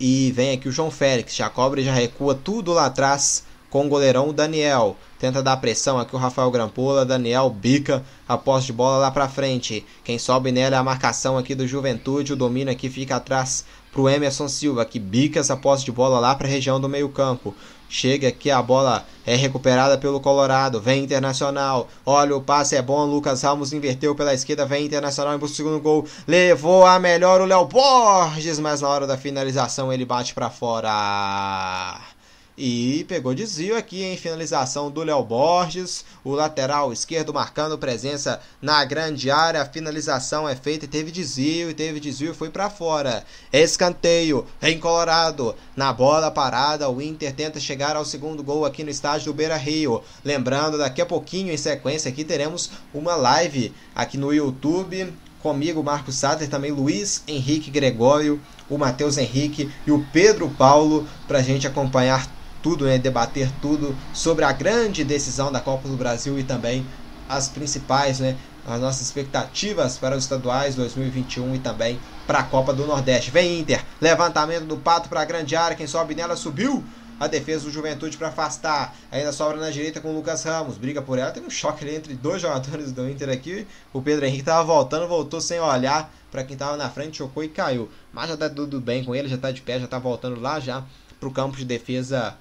E vem aqui o João Félix, já cobra e já recua tudo lá atrás com o goleirão Daniel. Tenta dar pressão aqui o Rafael Grampola. Daniel bica a posse de bola lá pra frente. Quem sobe nela é a marcação aqui do Juventude. O domínio aqui fica atrás pro Emerson Silva, que bica essa posse de bola lá para a região do meio-campo. Chega aqui, a bola é recuperada pelo Colorado. Vem Internacional. Olha, o passe é bom. Lucas Ramos inverteu pela esquerda. Vem Internacional em busca do segundo gol. Levou a melhor o Léo Borges, mas na hora da finalização ele bate para fora. E pegou desvio aqui em finalização do Léo Borges, o lateral esquerdo marcando presença na grande área. A finalização é feita e teve desvio, e teve desvio e foi para fora. Escanteio em Colorado. Na bola parada, o Inter tenta chegar ao segundo gol aqui no estádio do Beira Rio. Lembrando, daqui a pouquinho, em sequência, aqui teremos uma live aqui no YouTube comigo, Marcos Sater, também Luiz Henrique Gregório, o Matheus Henrique e o Pedro Paulo, para a gente acompanhar tudo, né, debater tudo sobre a grande decisão da Copa do Brasil e também as principais, né, as nossas expectativas para os estaduais 2021 e também para a Copa do Nordeste. Vem Inter, levantamento do Pato para a grande área, quem sobe nela subiu. A defesa do Juventude para afastar. Ainda sobra na direita com o Lucas Ramos. Briga por ela. Tem um choque ali entre dois jogadores do Inter aqui. O Pedro Henrique estava voltando, voltou sem olhar para quem estava na frente, chocou e caiu. Mas já está tudo bem com ele, já está de pé, já está voltando lá já para o campo de defesa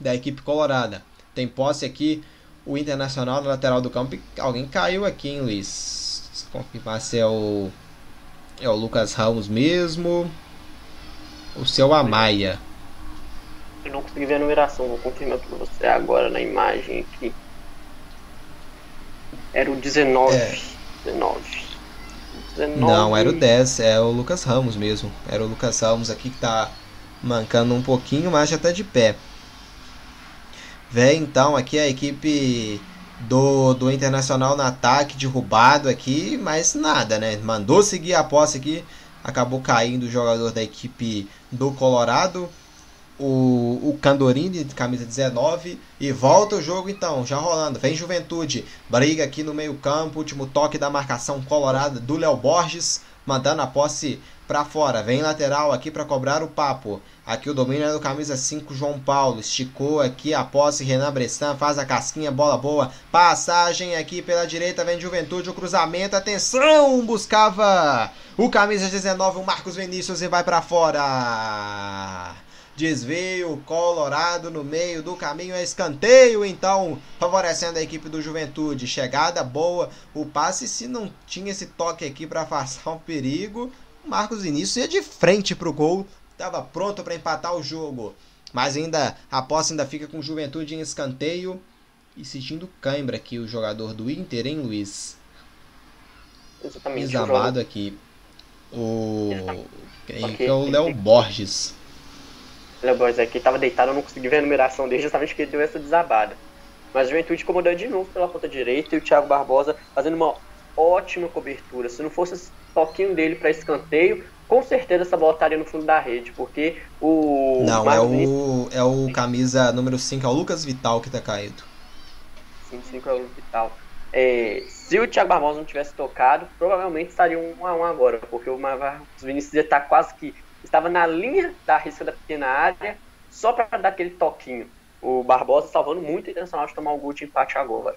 da equipe colorada. Tem posse aqui o Internacional no lateral do campo. Alguém caiu aqui, hein, Luiz? Confirmar se é o. É o Lucas Ramos mesmo. O seu Amaya. Eu não consegui ver a numeração, vou confirmar para você agora na imagem aqui. Era o 19. É. 19. 19. Não, era o 10, é o Lucas Ramos mesmo. Era o Lucas Ramos aqui que tá mancando um pouquinho, mas já tá de pé. Vem então aqui a equipe do, do Internacional no ataque, derrubado aqui, mas nada, né? Mandou seguir a posse aqui, acabou caindo o jogador da equipe do Colorado, o, o Candorini, camisa 19, e volta o jogo então, já rolando. Vem Juventude, briga aqui no meio-campo, último toque da marcação colorada do Léo Borges, mandando a posse para fora. Vem lateral aqui para cobrar o papo. Aqui o domínio é do camisa 5, João Paulo. Esticou aqui a posse, Renan Bressan faz a casquinha, bola boa. Passagem aqui pela direita, vem Juventude, o cruzamento, atenção! Buscava o camisa 19, o Marcos Vinícius e vai para fora. Desvio colorado no meio do caminho, é escanteio então, favorecendo a equipe do Juventude. Chegada boa, o passe se não tinha esse toque aqui para afastar o perigo, Marcos Vinícius ia de frente para o gol, estava pronto para empatar o jogo. Mas ainda a posse ainda fica com Juventude em escanteio e sentindo cãibra aqui o jogador do Inter, hein, Luiz? Exatamente. Examado aqui. O. Quem Ok. que é o Léo Borges. Borges aqui tava deitado, eu não consegui ver a numeração dele, justamente porque ele deu essa desabada. Mas o Juventude incomodando de novo pela ponta direita e o Thiago Barbosa fazendo uma ótima cobertura. Se não fosse esse toquinho dele para escanteio, com certeza essa bola estaria no fundo da rede, porque o. Não, é Vinícius- o, é o camisa número 5, é o Lucas Vital que tá caído. 5 é o Vital. É, se o Thiago Barbosa não tivesse tocado, provavelmente estaria um a um agora, porque o Marcos Vinícius ia estar quase que. Estava na linha da risca da pequena área, só para dar aquele toquinho. O Barbosa salvando muito o Internacional de tomar um gol de empate agora.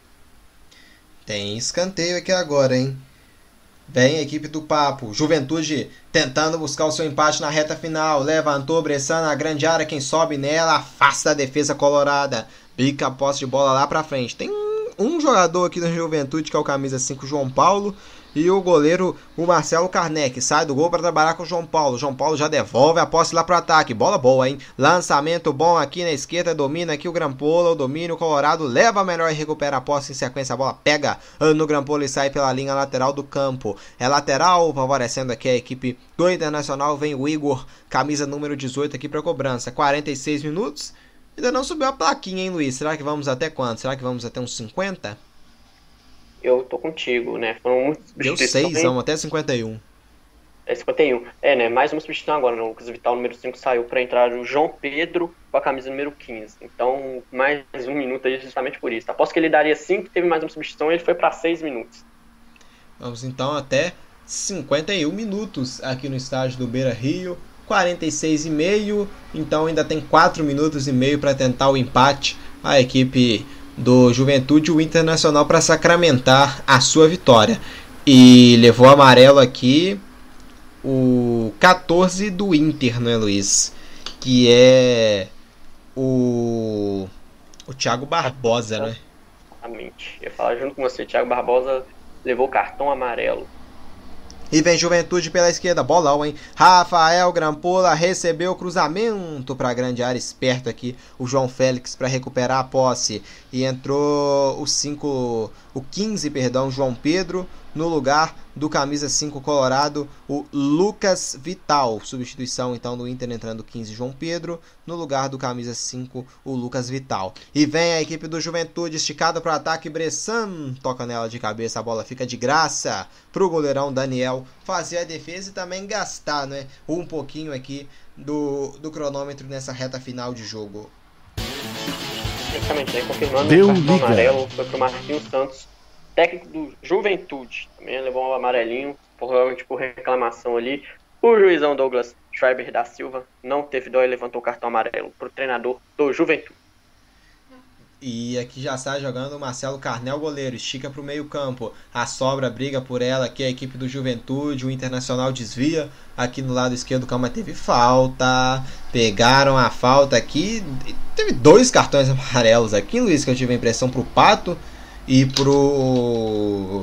Tem escanteio aqui agora, hein? Vem a equipe do Papo. Juventude tentando buscar o seu empate na reta final. Levantou Bressan na grande área. Quem sobe nela afasta a defesa colorada. Bica a posse de bola lá pra frente. Tem um jogador aqui da Juventude que é o camisa 5, João Paulo. E o goleiro, o Marcelo Karnek. Sai do gol para trabalhar com o João Paulo. João Paulo já devolve a posse lá pro ataque. Bola boa, hein? Lançamento bom aqui na esquerda. Domina aqui o Grampola. O domínio colorado leva a melhor e recupera a posse em sequência. A bola pega no Grampola e sai pela linha lateral do campo. É lateral, favorecendo aqui a equipe do Internacional. Vem o Igor, camisa número 18 aqui para cobrança. 46 minutos. Ainda não subiu a plaquinha, hein, Luiz? Será que vamos até quanto? Será que vamos até uns 50? Eu tô contigo, né? Foram muitas Deu substituições. 6, vamos até 51. É 51. É, né? Mais uma substituição agora. né? O Lucas Vital, número 5, saiu para entrar o João Pedro com a camisa número 15. Então, mais um minuto aí justamente por isso. Aposto que ele daria 5, teve mais uma substituição e ele foi para 6 minutos. Vamos então até 51 minutos aqui no estádio do Beira Rio. 46 e meio, então ainda tem 4 minutos e meio para tentar o empate. A equipe do Juventude o Internacional para sacramentar a sua vitória. E levou amarelo aqui o 14 do Inter, não é, Luiz? Que é o o Thiago Barbosa, né? Exatamente. Eu ia falar junto com você, Thiago Barbosa levou cartão amarelo. E vem Juventude pela esquerda, bolão, hein? Rafael Grampola recebeu o cruzamento para a grande área, esperto aqui o João Félix para recuperar a posse. E entrou o 5, o 15, perdão, João Pedro no lugar do camisa 5 colorado, o Lucas Vital. Substituição então do Inter entrando 15 João Pedro, no lugar do camisa 5 o Lucas Vital. E vem a equipe do Juventude esticada para o ataque, Bressan toca nela de cabeça, a bola fica de graça para o goleirão Daniel fazer a defesa e também gastar, né, um pouquinho aqui do, do cronômetro nessa reta final de jogo. Exatamente, né? confirmando Deu o cartão liga. amarelo foi pro Marquinhos Santos, técnico do Juventude. Também levou um amarelinho, provavelmente por reclamação ali. O juizão Douglas Schreiber da Silva não teve dó e levantou o cartão amarelo pro treinador do Juventude. E aqui já está jogando o Marcelo Carnel, goleiro. Estica para o meio-campo. A sobra briga por ela aqui, a equipe do Juventude. O Internacional desvia. Aqui no lado esquerdo do campo mas teve falta. Pegaram a falta aqui. Teve dois cartões [LAUGHS] amarelos aqui, Luiz, que eu tive a impressão pro Pato e pro.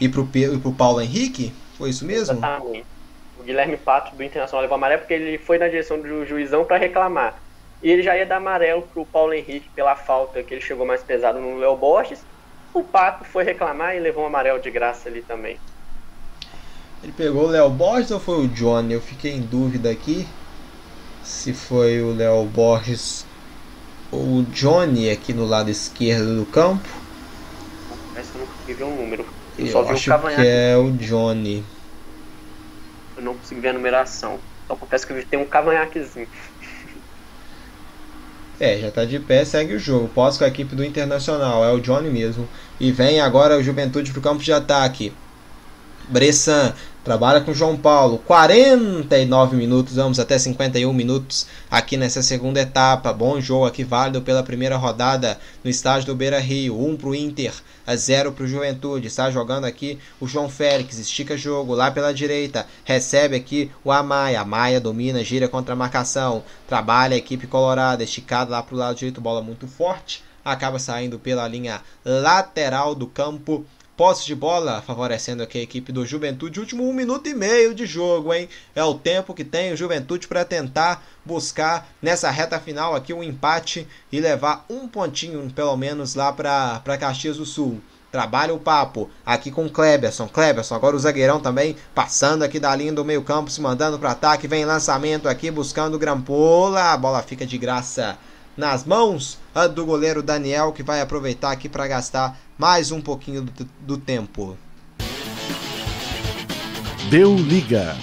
E pro, e pro Paulo Henrique. Foi isso mesmo? Exatamente. O Guilherme Pato do Internacional levou amarelo porque ele foi na direção do juizão para reclamar. E ele já ia dar amarelo pro Paulo Henrique pela falta que ele chegou mais pesado no Léo Borges. O Pato foi reclamar e levou um amarelo de graça ali também. Ele pegou o Léo Borges ou foi o Johnny? Eu fiquei em dúvida aqui se foi o Léo Borges ou o Johnny aqui no lado esquerdo do campo. Parece que eu não consegui ver um número. Eu, Eu só vi o acho que cavanhaque, é o Johnny. eu não consegui ver a numeração. Só acontece que tem um cavanhaquezinho. É, já tá de pé, segue o jogo. Pós com a equipe do Internacional, é o Johnny mesmo. E vem agora o Juventude pro campo de ataque. Bressan trabalha com João Paulo. 49 minutos, vamos até 51 minutos aqui nessa segunda etapa. Bom jogo aqui, válido pela primeira rodada no estádio do Beira Rio. 1 pro Inter, a 0 pro Juventude. Está jogando aqui o João Félix, estica jogo lá pela direita. Recebe aqui o Amaia. Amaia domina, gira contra a marcação. Trabalha a equipe colorada, esticada lá pro lado direito, bola muito forte. Acaba saindo pela linha lateral do campo. Posse de bola favorecendo aqui a equipe do Juventude. Último um minuto e meio de jogo, hein? É o tempo que tem o Juventude para tentar buscar nessa reta final aqui um empate e levar um pontinho, pelo menos, lá para Caxias do Sul. Trabalha o papo aqui com Kleberson. Kleberson, agora o zagueirão também passando aqui da linha do meio-campo, se mandando para ataque. Vem lançamento aqui buscando Grampola. A bola fica de graça nas mãos do goleiro Daniel, que vai aproveitar aqui para gastar mais um pouquinho do, do tempo. Deu liga.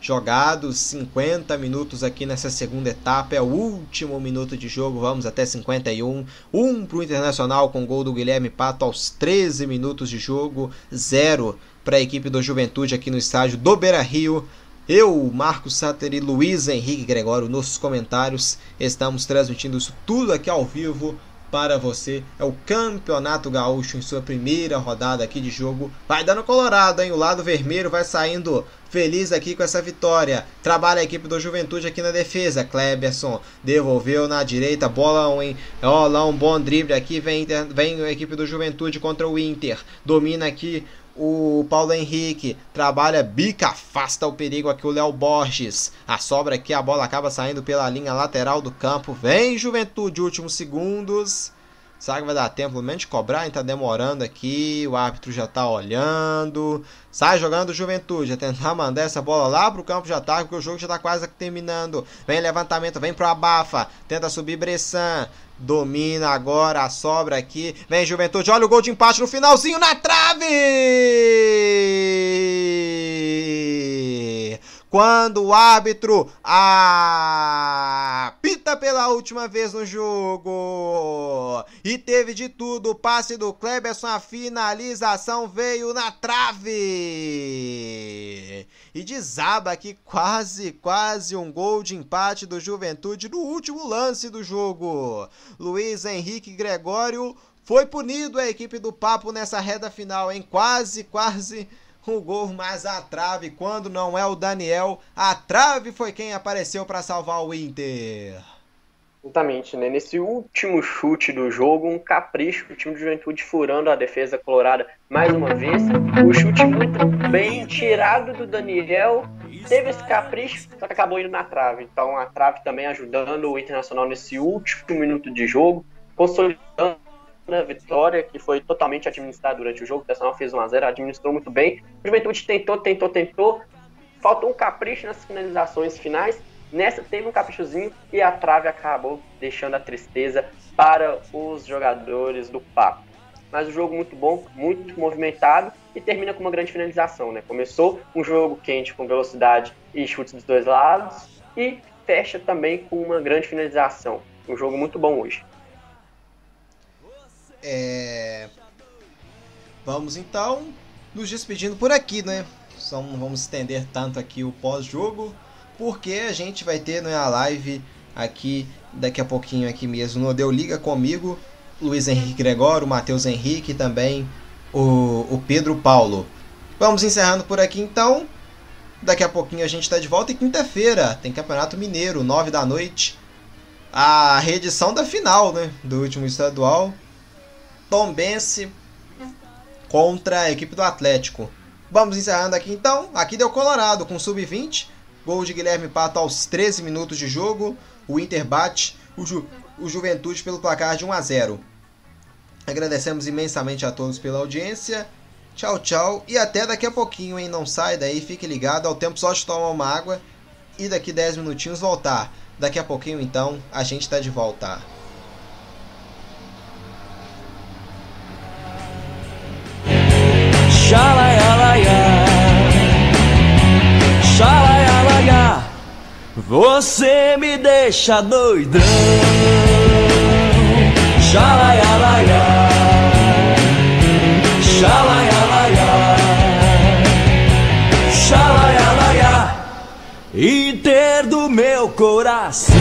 Jogados 50 minutos aqui nessa segunda etapa, é o último minuto de jogo, vamos até 51. Um para o Internacional com gol do Guilherme Pato aos 13 minutos de jogo, zero para a equipe do Juventude aqui no estádio do Beira Rio. Eu, Marcos Satter e Luiz Henrique Gregório nos comentários. Estamos transmitindo isso tudo aqui ao vivo para você. É o Campeonato Gaúcho em sua primeira rodada aqui de jogo. Vai dando colorado, hein? O lado vermelho vai saindo feliz aqui com essa vitória. Trabalha a equipe do Juventude aqui na defesa. Kleberson devolveu na direita. Bolão, hein? Ó, lá um bom drible aqui. Vem, vem a equipe do Juventude contra o Inter. Domina aqui o Paulo Henrique trabalha bica, afasta o perigo aqui o Léo Borges. A sobra aqui, a bola acaba saindo pela linha lateral do campo. Vem Juventude, últimos segundos. Será que vai dar tempo pelo menos de cobrar? Tá demorando aqui. O árbitro já tá olhando. Sai jogando Juventude. A tentar [LAUGHS] mandar essa bola lá pro campo de ataque, porque o jogo já tá quase terminando. Vem levantamento, vem pro Abafa. Tenta subir Bressan. Domina agora a sobra aqui. Vem Juventude. Olha o gol de empate no finalzinho na trave! Quando o árbitro apita pela última vez no jogo. E teve de tudo. O passe do Kleberson, a finalização veio na trave. E desaba aqui quase, quase um gol de empate do Juventude no último lance do jogo. Luiz Henrique Gregório foi punido a equipe do Papo nessa reta final, hein? Quase, quase o gol, mas a trave, quando não é o Daniel, a trave foi quem apareceu para salvar o Inter. Exatamente, né? Nesse último chute do jogo, um capricho, o time de Juventude furando a defesa colorada mais uma vez. O chute muito bem tirado do Daniel, teve esse capricho, só que acabou indo na trave. Então a trave também ajudando o Internacional nesse último minuto de jogo, consolidando a vitória, que foi totalmente administrada durante o jogo. O Internacional fez 1x0, administrou muito bem. O Juventude tentou, tentou, tentou. Faltou um capricho nas finalizações finais Nessa teve um caprichozinho e a trave acabou deixando a tristeza para os jogadores do Papo. Mas o jogo muito bom, muito movimentado e termina com uma grande finalização. Né? Começou um jogo quente com velocidade e chutes dos dois lados e fecha também com uma grande finalização. Um jogo muito bom hoje. É... Vamos então nos despedindo por aqui, né? Só não vamos estender tanto aqui o pós-jogo porque a gente vai ter né, a live aqui daqui a pouquinho aqui mesmo no Deu Liga comigo, Luiz Henrique Gregório, Matheus Henrique também o, o Pedro Paulo. Vamos encerrando por aqui então. Daqui a pouquinho a gente está de volta e quinta-feira tem Campeonato Mineiro, 9 da noite. A reedição da final né, do último estadual. Tombense contra a equipe do Atlético. Vamos encerrando aqui então. Aqui deu Colorado com sub-20. Gol de Guilherme Pato aos 13 minutos de jogo. O Inter bate o, Ju, o Juventude pelo placar de 1 a 0. Agradecemos imensamente a todos pela audiência. Tchau, tchau. E até daqui a pouquinho, hein? Não sai daí, fique ligado. Ao tempo só de tomar uma água e daqui 10 minutinhos voltar. Daqui a pouquinho, então, a gente está de volta. Xalaialaia. Xalaialaia. Você me deixa doidão. Xalaialaia. Xalaialaia. Xalaialaia. Inteiro do meu coração